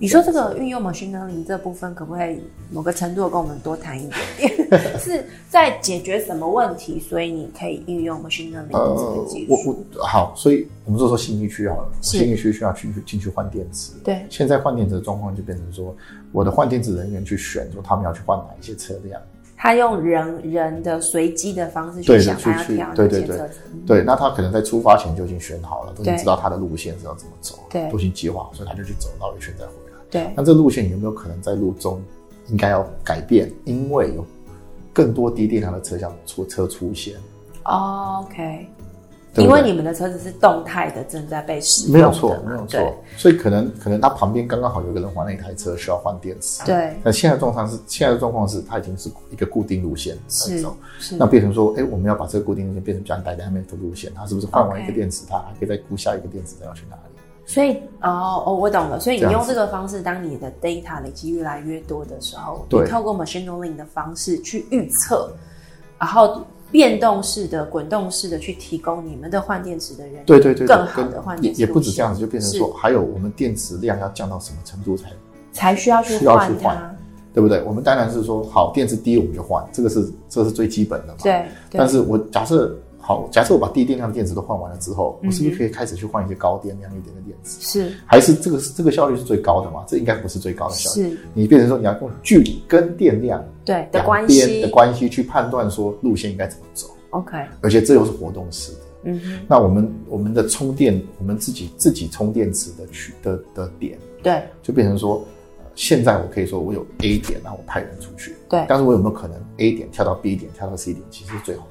你说这个运用 machine learning 这部分，可不可以某个程度地跟我们多谈一点点？<laughs> 是在解决什么问题，所以你可以运用 machine learning 这个技我术？我我好，所以我们就说新一区好了，是信义区需要去进去换电池。对现在换电池的状况就变成说，我的换电池人员去选说他们要去换哪一些车辆。他用人人的随机的方式去想他要对对对哪些车对，那他可能在出发前就已经选好了，都已经知道他的路线是要怎么走，对都已经计划好，所以他就去走绕一圈再回来。对。那这路线有没有可能在路中应该要改变？因为有更多低电量的车厢出车出现，哦，OK，对对？因为你们的车子是动态的，正在被使用没有错，没有错。所以可能可能他旁边刚刚好有一个人还了一台车需要换电池，对，那现在状况是现在的状况是它已经是一个固定路线在是走，是那变成说，哎，我们要把这个固定路线变成比较 dynamic 的路线，它是不是换完一个电池，它还可以再估下一个电池，再要去哪里？所以哦哦，我懂了。所以你用这个方式，当你的 data 累积越来越多的时候，你透过 machine learning 的方式去预测，然后变动式的、滚动式的去提供你们的换电池的人对对对，更好的换电池也不止这样子，就变成说，还有我们电池量要降到什么程度才才需要去需要换它去换。对不对？我们当然是说，好，电池低我们就换，这个是这是最基本的嘛。。对，对但是我假设好，假设我把低电量的电池都换完了之后，嗯我是不是可以开始去换一些高电量一点的电池？是还是这个这个效率是最高的嘛？这应该不是最高的效率。是，你变成说你要用距离跟电量对的两关系边的。关系去判断说路线应该怎么走，OK，而且这又是活动式的。嗯哼，那我们我们的充电，我们自己自己充电池的取的的点，对就变成说，呃现在我可以说我有 A 点，然后我派人出去，对，但是我有没有可能 A 点跳到 B 点，跳到 C 点，其实是最好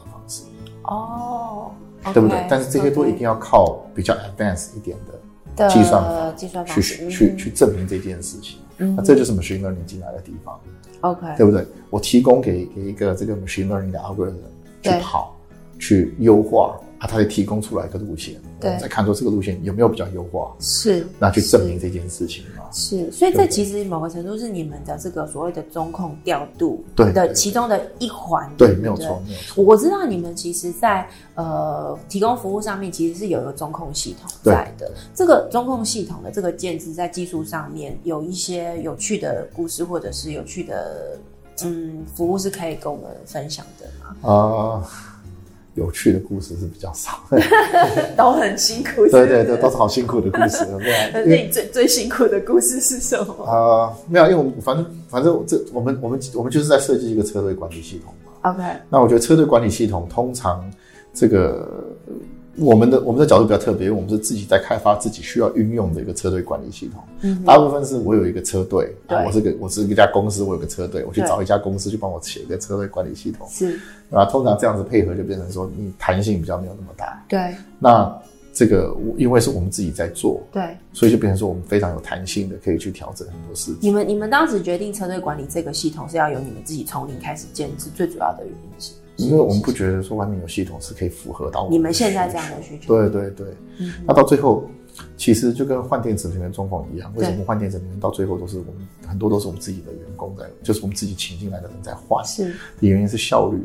哦，对不对？但是这些都一定要靠比较 advanced 一点的的计算法计算方去式去去证明这件事情。嗯。那这就是 machine learning 进来的地方，OK，对不对？我提供给给一个这个 machine learning 的 algorithm 去对。跑，去优化，啊，它会提供出来一个路线，我对们再看说这个路线有没有比较优化，是那去证明这件事情嘛。是，所以这其实某个程度是你们的这个所谓的中控调度的其中的一环，对，不没有错，没有错。我知道你们其实在，呃提供服务上面其实是有一个中控系统在的。这个中控系统的这个建制在技术上面有一些有趣的故事，或者是有趣的嗯服务是可以跟我们分享的吗？啊、有趣的故事是比较少。<laughs> 都很辛苦，对对对，都是好辛苦的故事，<laughs> 那你最最辛苦的故事是什么啊、没有，因为我们反正反正这我们我们我们就是在设计一个车队管理系统嘛。？OK，那我觉得车队管理系统通常这个我们的我们的角度比较特别，因为我们是自己在开发自己需要运用的一个车队管理系统。嗯大部分是我有一个车队，我是个我是一家公司，我有个车队，我去找一家公司去帮我写一个车队管理系统。是啊，通常这样子配合就变成说你弹性比较没有那么大。对那这个我因为是我们自己在做，对。所以就变成说我们非常有弹性的，可以去调整很多事情。你们你们当时决定车队管理这个系统是要由你们自己从零开始建制，最主要的原因是，因为我们不觉得说外面有系统是可以符合到我你们现在这样的需求，对对对，嗯那到最后，其实就跟换电池里面的状况一样。为什么换电池里面到最后都是我们很多都是我们自己的员工在，就是我们自己请进来的人在换？是的原因是效率。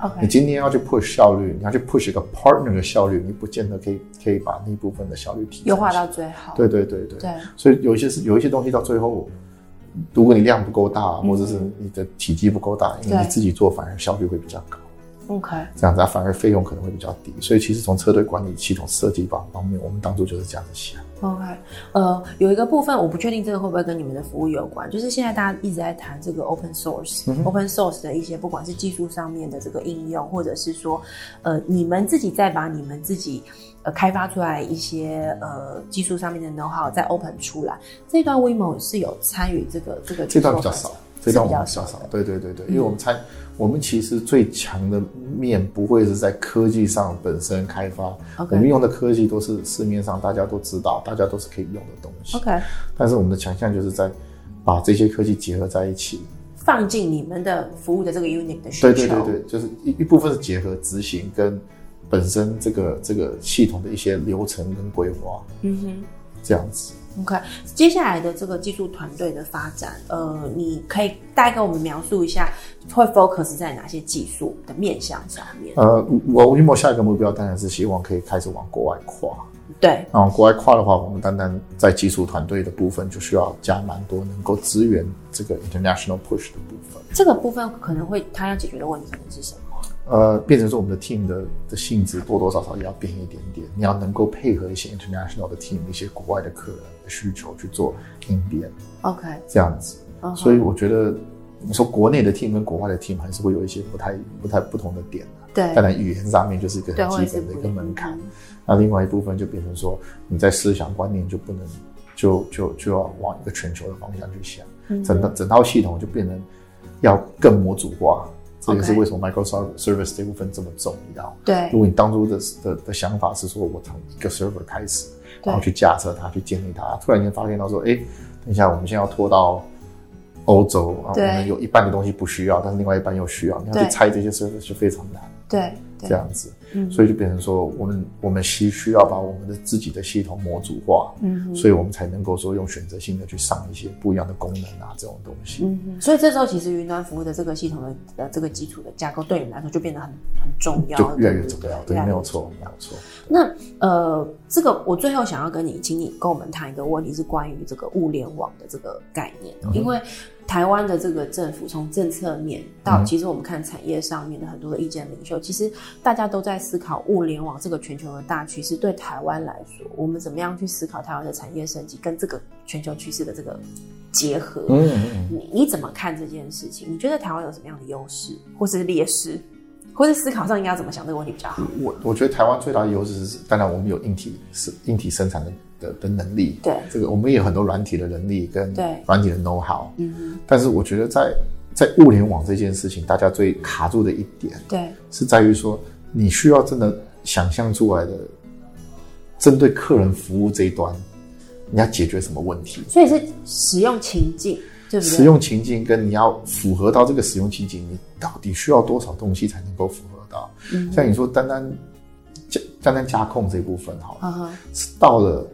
你 OK，今天要去 push 效率，你要去 push 一个 partner 的效率，你不见得可以可以把那部分的效率提优化到最好，对对对对。对所以有一些是有一些东西到最后，如果你量不够大，或者是你的体积不够大，因为你自己做反而效率会比较高。OK，这样子，反而费用可能会比较低。所以其实从车队管理系统设计方方面，我们当初就是这样子想。OK，呃，有一个部分我不确定这个会不会跟你们的服务有关，就是现在大家一直在谈这个 open source，open source 的一些不管是技术上面的这个应用，或者是说，呃，你们自己再把你们自己呃开发出来一些呃技术上面的 know how 再 open 出来，这段 WeMo 是有参与这个这个这段比较少，这段比较少，对对对对，因为我们参。我们其实最强的面不会是在科技上本身开发，我们用的科技都是市面上大家都知道、大家都是可以用的东西。OK，但是我们的强项就是在把这些科技结合在一起，放进你们的服务的这个 unit 的需求。对对对对，就是一一部分是结合执行跟本身这个这个系统的一些流程跟规划。嗯哼，这样子。OK，接下来的这个技术团队的发展，呃，你可以大概跟我们描述一下，会 focus 在哪些技术的面向上面？呃，我预谋下一个目标当然是希望可以开始往国外跨。对，然后国外跨的话，我们单单在技术团队的部分就需要加蛮多能够支援这个 international push 的部分。这个部分可能会他要解决的问题可能是什么？呃，变成说我们的 team 的的性质多多少少也要变一点点，你要能够配合一些 international 的 team，一些国外的客人的需求去做应变。OK，这样子。所以我觉得你说国内的 team 跟国外的 team 还是会有一些不太不太不同的点对。当然语言上面就是一个很基本的一个门槛。那另外一部分就变成说你在思想观念就不能就就就要往一个全球的方向去想，整套整套系统就变成要更模组化。这也是为什么 Microsoft Service 这部分这么重要。对，如果你当初的的的想法是说我从一个 server 开始，然后去架设它，去建立它，突然间发现到说，哎，等一下，我们现在要拖到欧洲啊，我们有一半的东西不需要，但是另外一半又需要，你要去拆这些 server 就非常难。对。这样子，嗯，所以就变成说，我们我们需需要把我们的自己的系统模组化，嗯，所以我们才能够说用选择性的去上一些不一样的功能啊，这种东西，嗯，所以这时候其实云端服务的这个系统的呃这个基础的架构，对你们来说就变得很很重要，就越来越重要，对，没有错，没有错。那呃，这个我最后想要跟你，请你跟我们谈一个问题，是关于这个物联网的这个概念，因为。台湾的这个政府从政策面到，其实我们看产业上面的很多的意见领袖，其实大家都在思考物联网这个全球的大趋势。对台湾来说，我们怎么样去思考台湾的产业升级跟这个全球趋势的这个结合？嗯嗯，你你怎么看这件事情？你觉得台湾有什么样的优势或是劣势，或是思考上应该要怎么想这个问题比较好？我我觉得台湾最大的优势是，当然我们有硬体是硬体生产的。的的能力，对这个我们也有很多软体的能力跟软体的 know how，嗯但是我觉得在在物联网这件事情，大家最卡住的一点，对，是在于说你需要真的想象出来的，针对客人服务这一端，你要解决什么问题？所以是使用情境，对不对？使用情境跟你要符合到这个使用情境，你到底需要多少东西才能够符合到？嗯，像你说单单加单单加控这部分，哈，是到了。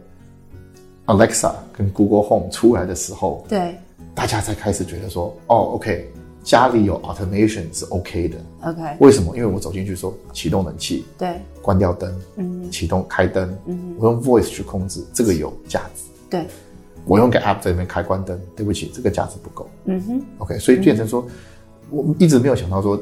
Alexa 跟 Google Home 出来的时候，对，大家才开始觉得说，哦，OK，家里有 automation 是 OK 的。OK，为什么？因为我走进去说启动冷气，对，关掉灯，嗯，启动开灯，嗯，我用 Voice 去控制，这个有价值。对，我用个 App 在里面开关灯，对不起，这个价值不够。嗯哼，OK，所以变成说，我们一直没有想到说。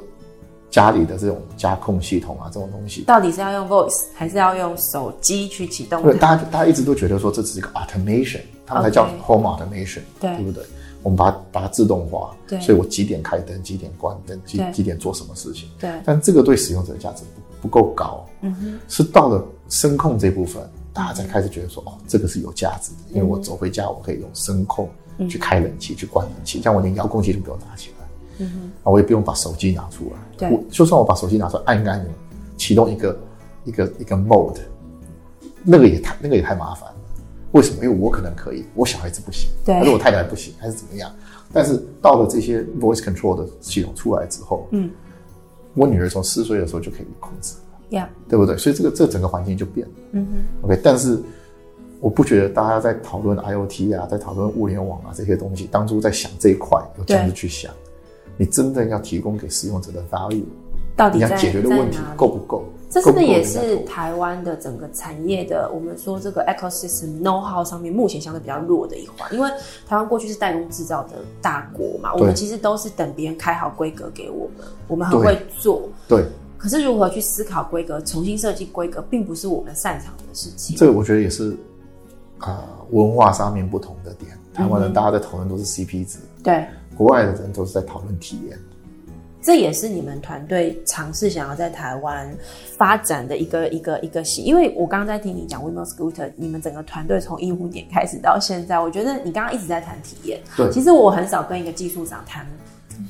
家里的这种家控系统啊，这种东西到底是要用 voice 还是要用手机去启动？对，大家大家一直都觉得说这只是一个 automation，他们才叫 home automation，对不对？我们把它把它自动化，对，所以我几点开灯，几点关灯，几几点做什么事情？对，但这个对使用者的价值不不够高，嗯哼，是到了声控这部分，大家才开始觉得说哦，这个是有价值的，因为我走回家我可以用声控去开冷气，去关冷气，像我连遥控器都不用拿起来。嗯哼，啊，我也不用把手机拿出来。对，我就算我把手机拿出来，按一按钮，启动一个一个一个 mode，那个也太那个也太麻烦了。为什么？因为我可能可以，我小孩子不行，对，还是我太太不行，还是怎么样？但是到了这些 voice control 的系统出来之后，嗯，我女儿从四岁的时候就可以控制对不对？所以这个这整个环境就变了。嗯哼，OK，但是我不觉得大家在讨论 IOT 啊，在讨论物联网啊这些东西，当初在想这一块，有这样子去想。你真正要提供给使用者的 value，到底要解决的问题够不够？这是不是也是台湾的整个产业的，我们说这个 ecosystem know how 上面目前相对比较弱的一环？因为台湾过去是代工制造的大国嘛，我们其实都是等别人开好规格给我们，我们很会做。对，可是如何去思考规格、重新设计规格，并不是我们擅长的事情。这个我觉得也是啊、文化上面不同的点。台湾人嗯大家在讨论都是 CP 值，对，国外的人都是在讨论体验。这也是你们团队尝试想要在台湾发展的一个一个一个系。因为我刚刚在听你讲 WeMo Scooter，你们整个团队从一五年开始到现在，我觉得你刚刚一直在谈体验。对其实我很少跟一个技术长谈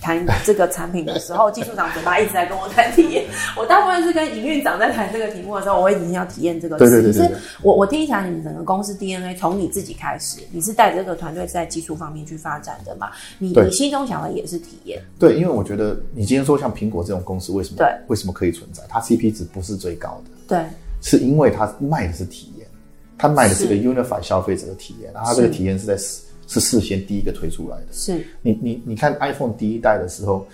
谈这个产品的时候，技术长嘴巴一直在跟我谈体验。我大部分是跟营运长在谈这个题目的时候，我会一定要体验这个词。可是对对对对对我我听一下你们整个公司 DNA，从你自己开始，你是带着这个团队在技术方面去发展的嘛？你对你心中想的也是体验。对，因为我觉得你今天说像苹果这种公司，为什么对为什么可以存在？它 CP 值不是最高的，对是因为它卖的是体验，它卖的是个 unified 消费者的体验，然后它这个体验是在事是事先第一个推出来的。是。你你你看 iPhone 第一代的时候，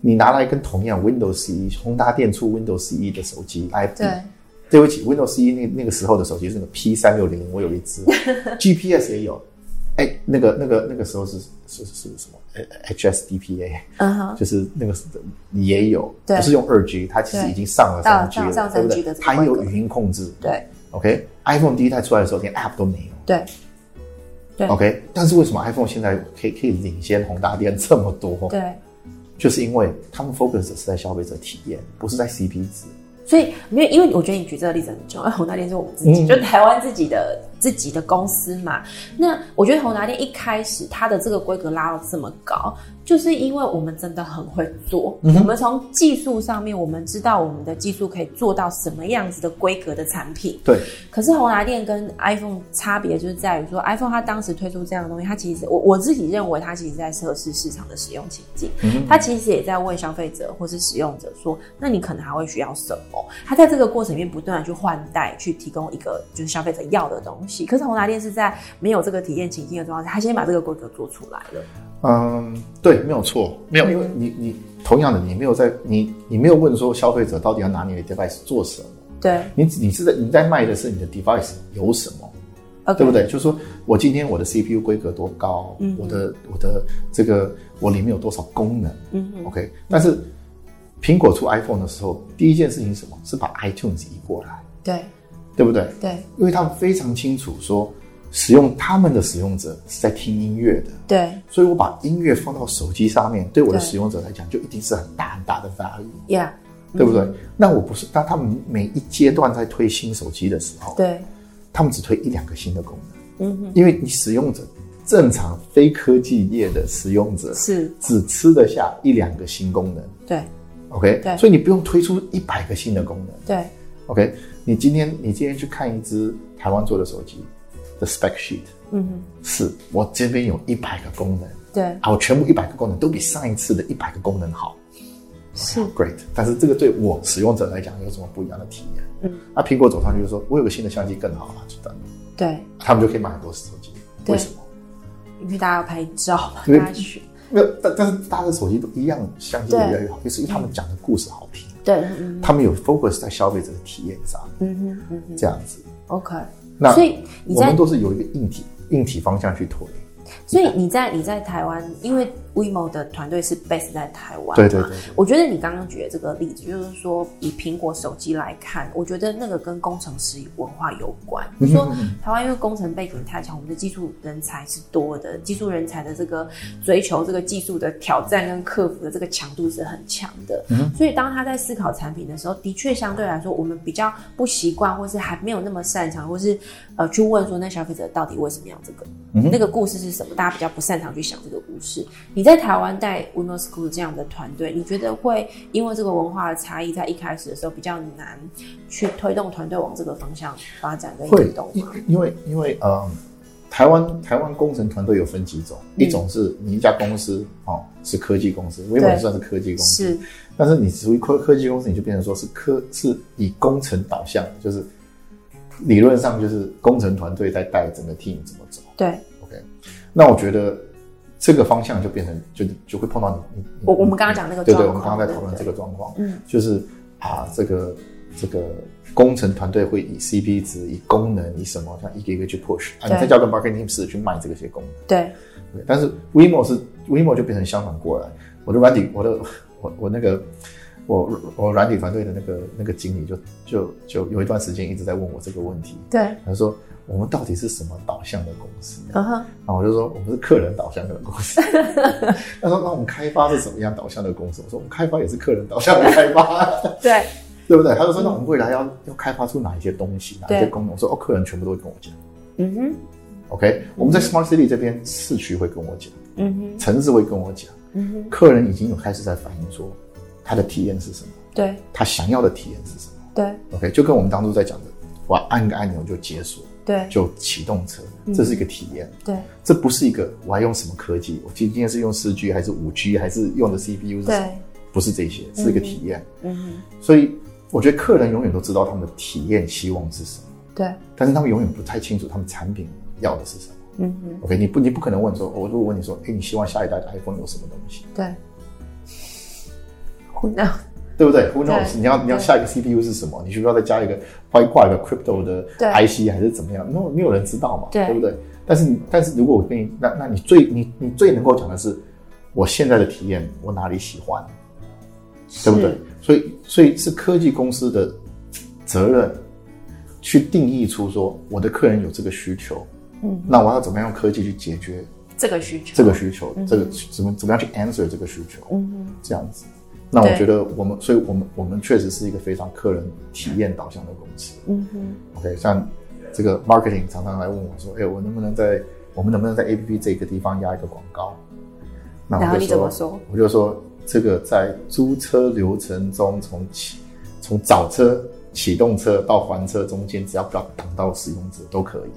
你拿来跟同样 Windows 十一宏达电出 Windows 十一的手机来比，对。对不起，Windows 十一那那个时候的手机是那个 P 三六零零，我有一只，<laughs> GPS 也有，哎，那个那个那个时候是是是什么？呃 HSDPA，嗯哼。就是那个是也有，对不是用二 G，它其实已经上了到三 G 了，对不对？它也有语音控制，对，OK，iPhone 第一代出来的时候连 App 都没有。对对 OK，但是为什么 iPhone 现在可以可以领先宏达电这么多？对，就是因为他们 focus 是在消费者体验，不是在 CP 值。所以因为因为我觉得你举这个例子很重要，宏达电是我们自己，嗯就台湾自己的自己的公司嘛。那我觉得宏达店一开始它的这个规格拉到这么高，就是因为我们真的很会做，嗯我们从技术上面我们知道我们的技术可以做到什么样子的规格的产品。对，可是宏达店跟 iPhone 差别就是在于说，iPhone 它当时推出这样的东西，它其实我我自己认为它其实在测试市场的使用情境，嗯它其实也在问消费者或是使用者说，那你可能还会需要什么？它在这个过程里面不断的去换代，去提供一个就是消费者要的东西。可是宏达电是在没有这个体验情境的状况下，他先把这个规格做出来了。嗯，对，没有错，没有，因为你你同样的，你没有在你你没有问说消费者到底要拿你的 device 做什么，对你你是在你在卖的是你的 device 有什么对不？对？就是说我今天我的 CPU 规格多高，嗯我的我的这个我里面有多少功能嗯哼，，OK？但是苹果出 iPhone 的时候，第一件事情是什么？是把 iTunes 移过来，对对不对？对。因为他们非常清楚说，使用他们的使用者是在听音乐的，对。所以我把音乐放到手机上面，对我的使用者来讲，就一定是很大很大的 value，，Yeah，对不对？那我不是，当他们每一阶段在推新手机的时候，对，他们只推一两个新的功能，嗯哼，因为你使用者正常非科技业的使用者是，只吃得下一两个新功能。对，OK？对。所以你不用推出一百个新的功能。对，OK？你今天你今天去看一只台湾做的手机的 spec sheet，嗯哼，是我这边有一百个功能。对啊，我全部一百个功能都比上一次的一百个功能好是，，great。但是这个对我使用者来讲有什么不一样的体验？嗯，那苹果走上去就说，我有个新的相机更好了，就等对，他们就可以买很多手机。为什么？因为大家要拍照嘛，因为大家去，没有，但但是大家的手机都一样，相机越来越好，就是因为他们讲的故事好听，对，嗯他们有 focus 在消费者的体验上，嗯哼嗯哼这样子。，OK。那所以我们都是有一个硬体硬体方向去推。所以你在你在台湾，因为 WeMo 的团队是 base 在台湾嘛，对对对对我觉得你刚刚举的这个例子，就是说以苹果手机来看，我觉得那个跟工程师文化有关。你就说台湾因为工程背景太强，我们的技术人才是多的，技术人才的这个追求这个技术的挑战跟克服的这个强度是很强的。嗯所以当他在思考产品的时候，的确相对来说，我们比较不习惯，或是还没有那么擅长，或是呃去问说那消费者到底为什么要这个，嗯那个故事是什么？大家比较不擅长去想这个故事。你在台湾带 Windows School 这样的团队，你觉得会因为这个文化的差异，在一开始的时候比较难去推动团队往这个方向发展跟会因吗？因为因为呃，台湾台湾工程团队有分几种，嗯一种是你一家公司哦是科技公司，微软算是科技公司，是但是你属于科科技公司，你就变成说是科是以工程导向，就是理论上就是工程团队在带整个 team 怎么走。对 OK，那我觉得这个方向就变成就就会碰到你我我们刚刚讲那个对对，我们刚刚在讨论对。这个状况，嗯。就是啊这个这个工程团队会以 CP 值、以功能、以什么，像一个一个去 push，啊，你再交给 marketing team 去卖这个些功能。对，对，但是 WeMo 是 WeMo 就变成相反过来，我的软体，我的我我那个我我软体团队的那个那个经理就就就有一段时间一直在问我这个问题，对，他说我们到底是什么导向的公司？嗯哼，然后我就说我们是客人导向的公司。<laughs> 他说那我们开发是什么样导向的公司？我说我们开发也是客人导向的开发，对，<laughs> 对不对？他就说那我们未来要要开发出哪一些东西，哪一些功能？我说哦，客人全部都会跟我讲。嗯哼，OK，我们在 Smart City 这边市区会跟我讲，嗯哼，城市会跟我讲。嗯哼，客人已经有开始在反映说，他的体验是什么，对，他想要的体验是什么。对，OK，就跟我们当初在讲的，我按个按钮就解锁，对，就启动车，嗯这是一个体验，对，这不是一个我还用什么科技，我今今天是用四 G 还是五 G 还是用的 CPU 是什么，不是这些，是一个体验。嗯哼，所以我觉得客人永远都知道他们的体验希望是什么，对，但是他们永远不太清楚他们产品要的是什么。嗯哼，OK，你不你不可能问说，我如果问你说，哎，你希望下一代的 iPhone 有什么东西？对。Knows？对不对？Who knows？你要你要下一个 CPU 是什么？你需不需要再加一个外挂一个 crypto 的 IC 还是怎么样？没有没有人知道嘛，对不对？但是你但是如果我跟你那那你最你你最能够讲的是我现在的体验，我哪里喜欢，对不对？所以所以是科技公司的责任去定义出说我的客人有这个需求，嗯，那我要怎么样用科技去解决这个需求，这个需求，这个怎么怎么样去 answer 这个需求？嗯哼，这样子。那我觉得我们，所以我们我们确实是一个非常客人体验导向的公司。嗯哼，OK，像这个 marketing 常常来问我说：“哎、我能不能在我们能不能在 APP 这个地方压一个广告？”那我就说？我就说这个在租车流程中，从起从找车、启动车到还车中间，只要不要挡到使用者都可以。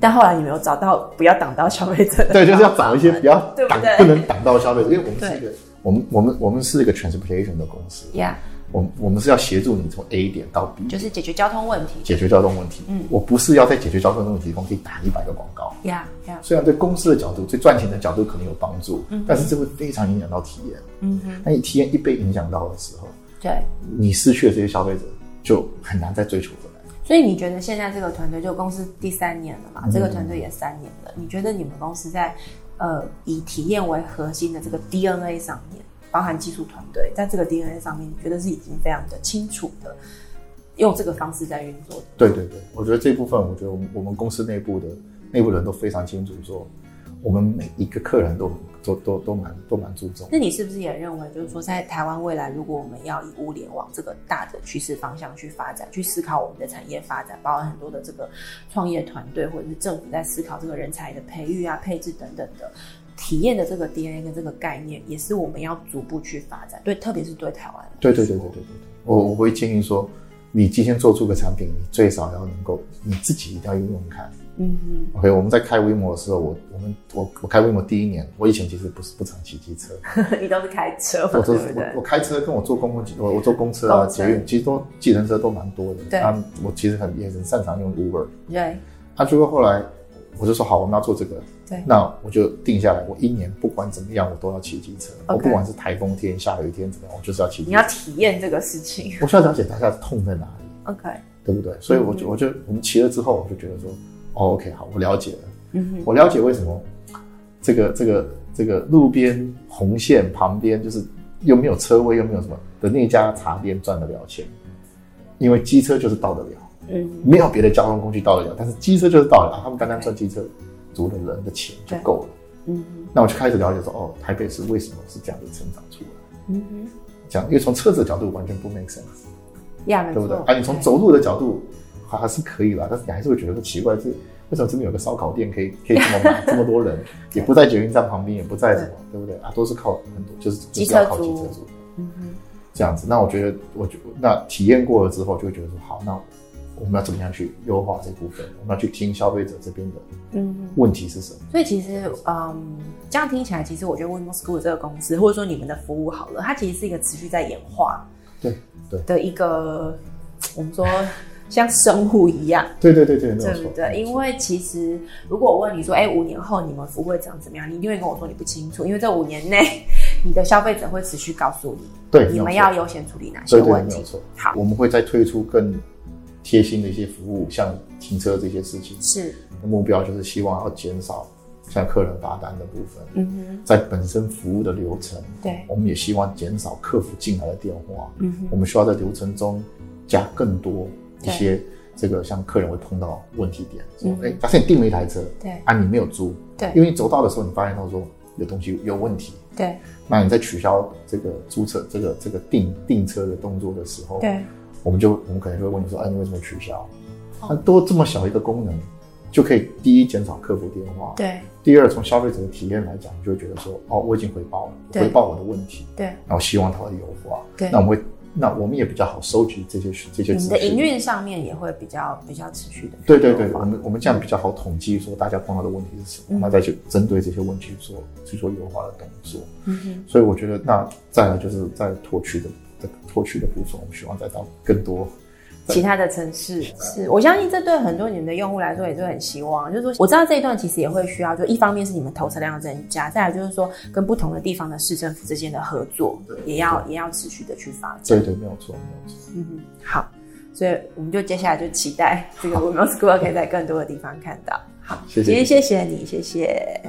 但后来你没有找到不要挡到消费者的，对，就是要找一些不要挡不能挡到消费者，因为我们是一个我们我们我们是一个 transportation 的公司。呀我们我们是要协助你从 A 点到 B，就是解决交通问题。解决交通问题。嗯我不是要在解决交通问题中可以打一百个广告。呀呀，虽然对公司的角度、最赚钱的角度可能有帮助，但是这会非常影响到体验。嗯哼，那你体验一被影响到的时候，对。你失去了这些消费者，就很难再追求回来。所以你觉得现在这个团队就公司第三年了嘛？嗯这个团队也三年了，你觉得你们公司在呃以体验为核心的这个 DNA 上面，包含技术团队在这个 DNA 上面，你觉得是已经非常的清楚的用这个方式在运作？对对对，我觉得这部分，我觉得我们我们公司内部的内部人都非常清楚，说我们每一个客人都都都都蛮都蛮注重。那你是不是也认为，就是说，在台湾未来，如果我们要以物联网这个大的趋势方向去发展，去思考我们的产业发展，包含很多的这个创业团队或者是政府在思考这个人才的培育啊、配置等等的体验的这个 DNA 跟这个概念，也是我们要逐步去发展。对，特别是对台湾。对对对对对对对，我我会建议说，你今天做出个产品，你最少要能够你自己一定要用用看。嗯 OK，我们在开 WeMo 的时候，我我们我我开 WeMo 第一年，我以前其实不是不常骑机车，<laughs> 你都是开车嘛，我都对不对我我？开车跟我坐公共我我坐公车啊、捷运，其实都计程车都蛮多的。对啊，我其实很也很擅长用 Uber。对啊，结果后来我就说好，我们要做这个，对那我就定下来，我一年不管怎么样，我都要骑机车。我不管是台风天、下雨天怎么样，我就是要骑机车。你要体验这个事情。我需要了解大家的痛在哪里，OK，对不对？所以我嗯就我就我们骑了之后，我就觉得说，哦，OK，好，我了解了。嗯，我了解为什么这个这个这个路边红线旁边就是又没有车位又没有什么的那家茶店赚得了钱，因为机车就是到得了，嗯没有别的交通工具到得了，但是机车就是到得了，他们单单赚机车族的人的钱就够了。嗯哼，那我就开始了解说，哦，台北市为什么是这样子成长出来？嗯哼，这样，因为从车子的角度完全不 make sense，对不对错？啊，你从走路的角度还是可以啦，但是你还是会觉得说奇怪，是为什么这边有个烧烤店可以可以这么满这么多人，<laughs> 也不在捷运站旁边，也不在什么，对不对啊？都是靠很多就是机就是要靠机车族嗯哼，这样子。那我觉得，我觉那体验过了之后，就会觉得说，好，那我们要怎么样去优化这部分？我们要去听消费者这边的嗯哼。问题是什么？所以其实，嗯，这样听起来，其实我觉得 Windows School 这个公司，或者说你们的服务好了，它其实是一个持续在演化对对的一个，我们说像生物一样，对对对对，对不。对？因为其实如果我问你说，哎，五年后你们服务会长怎么样，你一定会跟我说你不清楚，因为这五年内你的消费者会持续告诉你，对，你们要优先处理哪些对对问题。没有错。好，我们会再推出更贴心的一些服务，像停车这些事情。是，目标就是希望要减少像客人罚单的部分，嗯在本身服务的流程，对，我们也希望减少客服进来的电话。嗯哼，我们需要在流程中加更多一些这个像客人会碰到问题点，说嗯。哎、假设你订了一台车，对。啊你没有租，对。因为你走到的时候你发现到说有东西有问题，对。那你在取消这个租车这个这个订订车的动作的时候，对，我们就我们可能就会问你说，哎，你为什么取消？那多这么小一个功能，就可以第一减少客服电话，对。第二从消费者的体验来讲，你就会觉得说，哦，我已经回报了，回报我的问题，对。然后希望它会优化。对。那我们会，那我们也比较好收集这些这些你资讯。们的营运上面也会比较比较持续的。对对对，我们我们这样比较好统计说大家碰到的问题是什么，嗯那再去针对这些问题做去做优化的动作。嗯哼，所以我觉得，那再来就是在拓区的的拓区的部分，我们希望再到更多 <laughs> 其他的城市是，我相信这对很多你们的用户来说也是很希望。就是说，我知道这一段其实也会需要，就一方面是你们投车量增加，再来就是说跟不同的地方的市政府之间的合作，也要也要持续的去发展。对对，没有错，没有错。嗯哼，好，所以我们就接下来就期待这个 Women School 可以在更多的地方看到。好，谢谢今天谢谢你，谢谢。